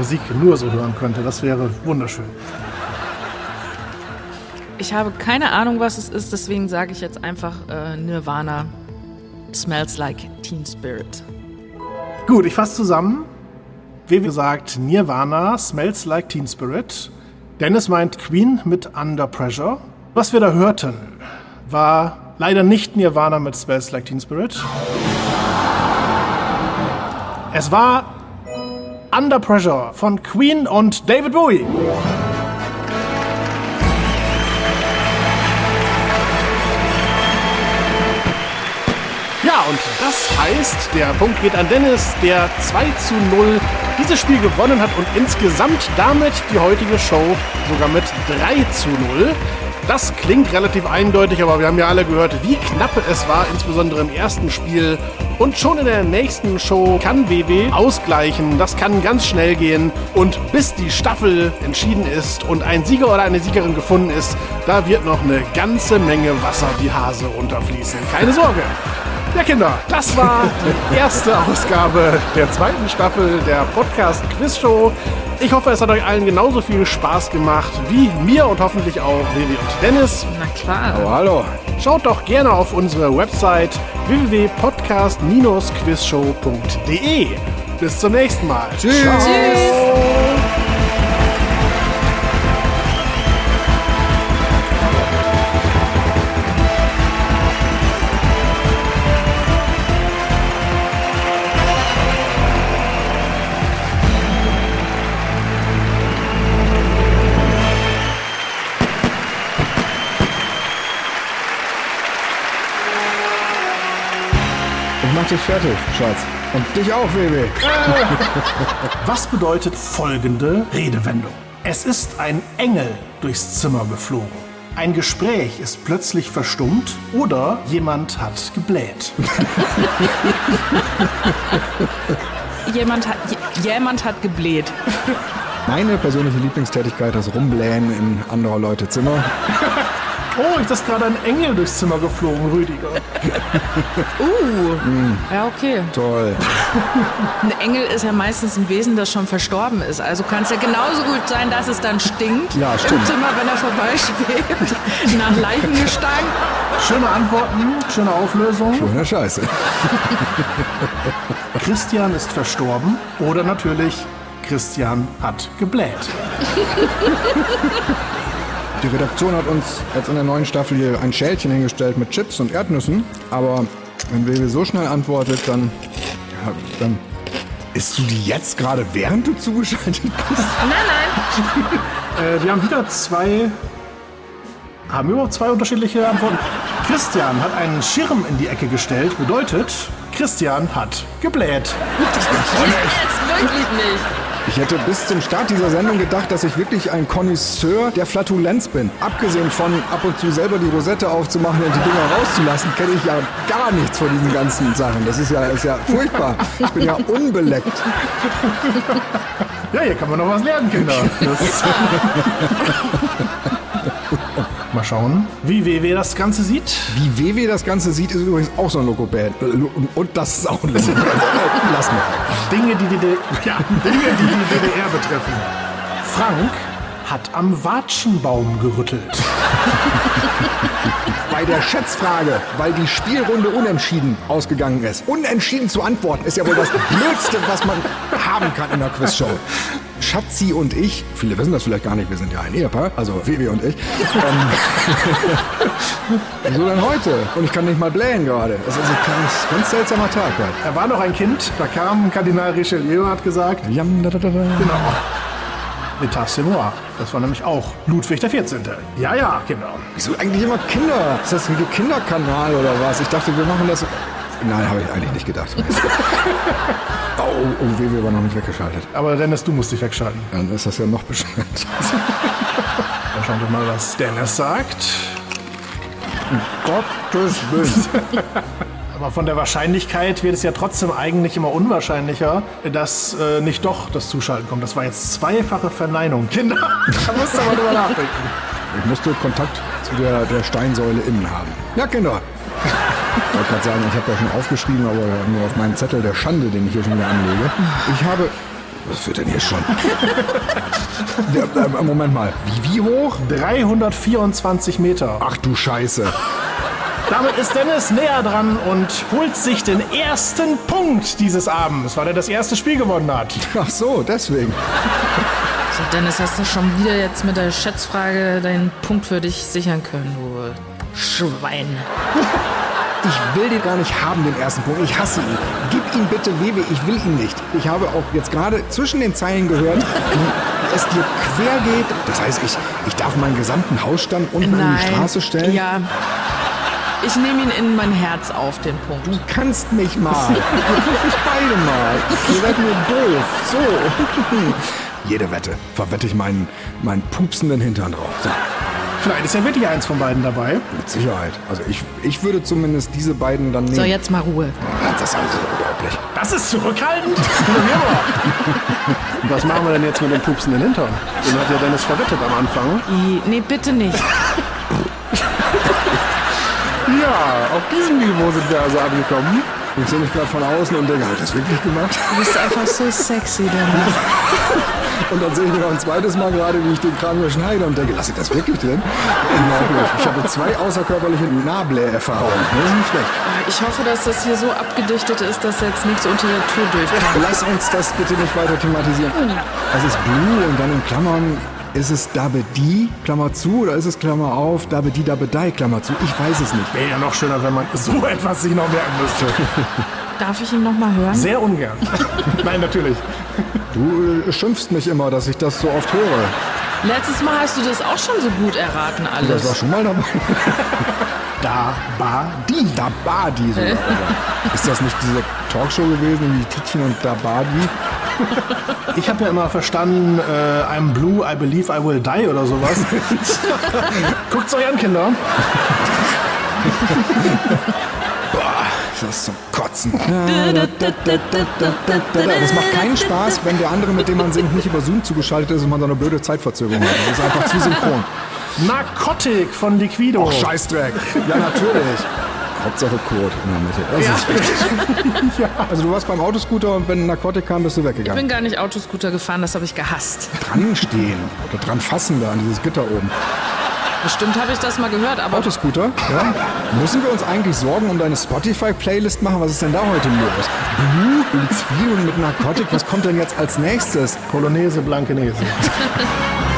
Speaker 1: Musik nur so hören könnte, das wäre wunderschön.
Speaker 3: Ich habe keine Ahnung, was es ist, deswegen sage ich jetzt einfach äh, Nirvana. Smells like Teen Spirit.
Speaker 1: Gut, ich fasse zusammen. Wie gesagt, Nirvana, Smells Like Teen Spirit. Dennis meint Queen mit Under Pressure. Was wir da hörten, war leider nicht Nirvana mit Smells Like Teen Spirit. Es war Under Pressure von Queen und David Bowie. Ja, und das heißt, der Punkt geht an Dennis, der 2 zu 0 dieses Spiel gewonnen hat und insgesamt damit die heutige Show sogar mit 3 zu 0 Das klingt relativ eindeutig, aber wir haben ja alle gehört, wie knapp es war, insbesondere im ersten Spiel. Und schon in der nächsten Show kann WW ausgleichen. Das kann ganz schnell gehen. Und bis die Staffel entschieden ist und ein Sieger oder eine Siegerin gefunden ist, da wird noch eine ganze Menge Wasser die Hase runterfließen. Keine Sorge. Ja, Kinder, das war die erste Ausgabe der zweiten Staffel der Podcast Quiz Show. Ich hoffe, es hat euch allen genauso viel Spaß gemacht wie mir und hoffentlich auch Vivi und Dennis.
Speaker 3: Na klar.
Speaker 2: Oh, hallo.
Speaker 1: Schaut doch gerne auf unsere Website www.podcast-quizshow.de. Bis zum nächsten Mal.
Speaker 2: Tschüss.
Speaker 1: Ciao.
Speaker 2: Dich fertig, Schatz. Und dich auch, Baby.
Speaker 1: Was bedeutet folgende Redewendung? Es ist ein Engel durchs Zimmer geflogen. Ein Gespräch ist plötzlich verstummt oder jemand hat gebläht.
Speaker 3: Jemand hat, jemand hat gebläht.
Speaker 2: Meine persönliche Lieblingstätigkeit, das Rumblähen in anderer Leute Zimmer.
Speaker 1: Oh, ist das gerade ein Engel durchs Zimmer geflogen, Rüdiger?
Speaker 3: Uh, ja, okay.
Speaker 2: Toll.
Speaker 3: Ein Engel ist ja meistens ein Wesen, das schon verstorben ist. Also kann es ja genauso gut sein, dass es dann stinkt
Speaker 2: Ja, stimmt.
Speaker 3: im Zimmer, wenn er vorbeischwebt. Nach Leichengestank.
Speaker 1: Schöne Antworten, schöne Auflösung.
Speaker 2: Schöne Scheiße.
Speaker 1: Christian ist verstorben oder natürlich Christian hat gebläht.
Speaker 2: Die Redaktion hat uns jetzt in der neuen Staffel hier ein Schälchen hingestellt mit Chips und Erdnüssen. Aber wenn Baby so schnell antwortet, dann, ja, dann isst du die jetzt gerade, während du zugeschaltet bist?
Speaker 1: Äh, wir haben wieder zwei. Haben wir überhaupt zwei unterschiedliche Antworten? Christian hat einen Schirm in die Ecke gestellt, bedeutet, Christian hat gebläht.
Speaker 3: Jetzt wirklich nicht.
Speaker 2: Ich hätte bis zum Start dieser Sendung gedacht, dass ich wirklich ein Connoisseur der Flatulenz bin. Abgesehen von ab und zu selber die Rosette aufzumachen und die Dinger rauszulassen, kenne ich ja gar nichts von diesen ganzen Sachen. Das ist ja, ist ja furchtbar. Ich bin ja unbeleckt.
Speaker 1: Ja, hier kann man noch was lernen, Kinder. Mal schauen, wie WW das Ganze sieht.
Speaker 2: Wie WW das Ganze sieht, ist übrigens auch so ein Lokopäd. Und das ist auch ein Lokopäd. Lass mal.
Speaker 1: Dinge, die die, D ja, Dinge, die die DDR betreffen. Frank hat am Watschenbaum gerüttelt.
Speaker 2: Bei der Schätzfrage, weil die Spielrunde unentschieden ausgegangen ist. Unentschieden zu antworten ist ja wohl das Blödste, was man haben kann in der Quizshow. Schatzi und ich, viele wissen das vielleicht gar nicht, wir sind ja ein Ehepaar, also Vivi und ich. Ähm, so dann heute. Und ich kann nicht mal blähen gerade. Das ist ein ganz, ganz seltsamer Tag heute.
Speaker 1: Er war noch ein Kind, da kam Kardinal Richelieu und hat gesagt,
Speaker 2: Jam, da, da, da, da.
Speaker 1: genau, L'état moi. Das war nämlich auch Ludwig der 14. Ja, ja, Kinder.
Speaker 2: Wieso eigentlich immer Kinder? Ist das ein Kinderkanal oder was? Ich dachte, wir machen das. Nein, habe ich eigentlich nicht gedacht. oh, oh, oh, Vivi war noch nicht weggeschaltet.
Speaker 1: Aber Dennis, du musst dich wegschalten.
Speaker 2: Dann ist das ja noch bescheuert.
Speaker 1: Dann schauen wir mal, was Dennis sagt.
Speaker 2: Gottes Willen.
Speaker 1: Aber von der Wahrscheinlichkeit wird es ja trotzdem eigentlich immer unwahrscheinlicher, dass äh, nicht doch das Zuschalten kommt. Das war jetzt zweifache Verneinung. Kinder, da musst du aber drüber nachdenken.
Speaker 2: Ich musste Kontakt zu der, der Steinsäule innen haben. Ja, Kinder. Ich wollte gerade sagen, ich habe ja schon aufgeschrieben, aber nur auf meinen Zettel der Schande, den ich hier schon wieder anlege. Ich habe. Was wird denn hier schon? Der, äh, Moment mal. Wie, wie hoch?
Speaker 1: 324 Meter.
Speaker 2: Ach du Scheiße.
Speaker 1: Damit ist Dennis näher dran und holt sich den ersten Punkt dieses Abends, weil er das erste Spiel gewonnen hat.
Speaker 2: Ach so, deswegen.
Speaker 3: So, Dennis, hast du schon wieder jetzt mit der Schätzfrage deinen Punkt für dich sichern können, du Schwein.
Speaker 2: Ich will den gar nicht haben, den ersten Punkt. Ich hasse ihn. Gib ihn bitte, Wewe, ich will ihn nicht. Ich habe auch jetzt gerade zwischen den Zeilen gehört, wie es dir quer geht. Das heißt, ich, ich darf meinen gesamten Hausstand unten an die Straße stellen.
Speaker 3: Ja. Ich nehme ihn in mein Herz auf, den Punkt.
Speaker 2: Du kannst mich mal. Du kannst mich beide mal. Ihr werdet nur doof. So. Jede Wette verwette ich meinen, meinen pupsenden Hintern drauf. So.
Speaker 1: Vielleicht ist ja wirklich eins von beiden dabei.
Speaker 2: Mit Sicherheit. Also ich, ich würde zumindest diese beiden dann nehmen.
Speaker 3: So, jetzt mal Ruhe.
Speaker 2: Das ist also unglaublich.
Speaker 1: Das ist zurückhaltend? Was machen wir denn jetzt mit dem pupsenden Hintern? Den hat ja Dennis verwettet am Anfang.
Speaker 3: I, nee, bitte nicht.
Speaker 1: Ja, auf diesem Niveau sind wir also angekommen.
Speaker 2: Ich sehe mich gerade von außen und denke, hat das wirklich gemacht?
Speaker 3: Du bist einfach so sexy, Dennis.
Speaker 2: Und dann sehe ich noch ein zweites Mal gerade, wie ich den Kram hier schneide und denke, lasse ich das wirklich drin? Ich habe zwei außerkörperliche Nabler-Erfahrungen. Das ist nicht schlecht.
Speaker 3: Ich hoffe, dass das hier so abgedichtet ist, dass jetzt nichts unter der Tür durchkommt.
Speaker 2: Lass uns das bitte nicht weiter thematisieren. Es ist Blue und dann in Klammern ist es Dabedi, Klammer zu, oder ist es Klammer auf, Dabedi, Dabedei, Klammer zu? Ich weiß es nicht.
Speaker 1: Wäre ja noch schöner, wenn man so etwas sich noch merken müsste.
Speaker 3: Darf ich ihn noch mal hören?
Speaker 1: Sehr ungern. Nein, natürlich.
Speaker 2: Du äh, schimpfst mich immer, dass ich das so oft höre.
Speaker 3: Letztes Mal hast du das auch schon so gut erraten
Speaker 2: Das war
Speaker 3: alles.
Speaker 2: schon mal dabei.
Speaker 1: Da, ba, die.
Speaker 2: Dabadi sogar. Ist das nicht diese Talkshow gewesen, wie Tittchen und Dabadi?
Speaker 1: Ich habe ja immer verstanden, äh, I'm blue, I believe I will die oder sowas. Guckt's euch an, Kinder.
Speaker 2: Das ist zum Kotzen. Das macht keinen Spaß, wenn der andere, mit dem man singt, nicht über Zoom zugeschaltet ist und man so eine blöde Zeitverzögerung hat. Das ist einfach zu synchron.
Speaker 1: Narcotic von Liquido.
Speaker 2: Och, Scheißdreck. Ja, natürlich. Hauptsache Code in der Mitte. Das ist wichtig. Also du warst beim Autoscooter und wenn ein Narkotik kam, bist du
Speaker 3: Ich
Speaker 2: weggegangen.
Speaker 3: bin gar nicht Autoscooter gefahren, das habe ich gehasst.
Speaker 2: Dran stehen oder dran fassen da an dieses Gitter oben.
Speaker 3: Bestimmt habe ich das mal gehört, aber
Speaker 2: Autoscooter, ja? Müssen wir uns eigentlich Sorgen um deine Spotify-Playlist machen? Was ist denn da heute los? Blue, Liquid und mit Narkotik, was kommt denn jetzt als nächstes?
Speaker 1: Polonaise Blankenese.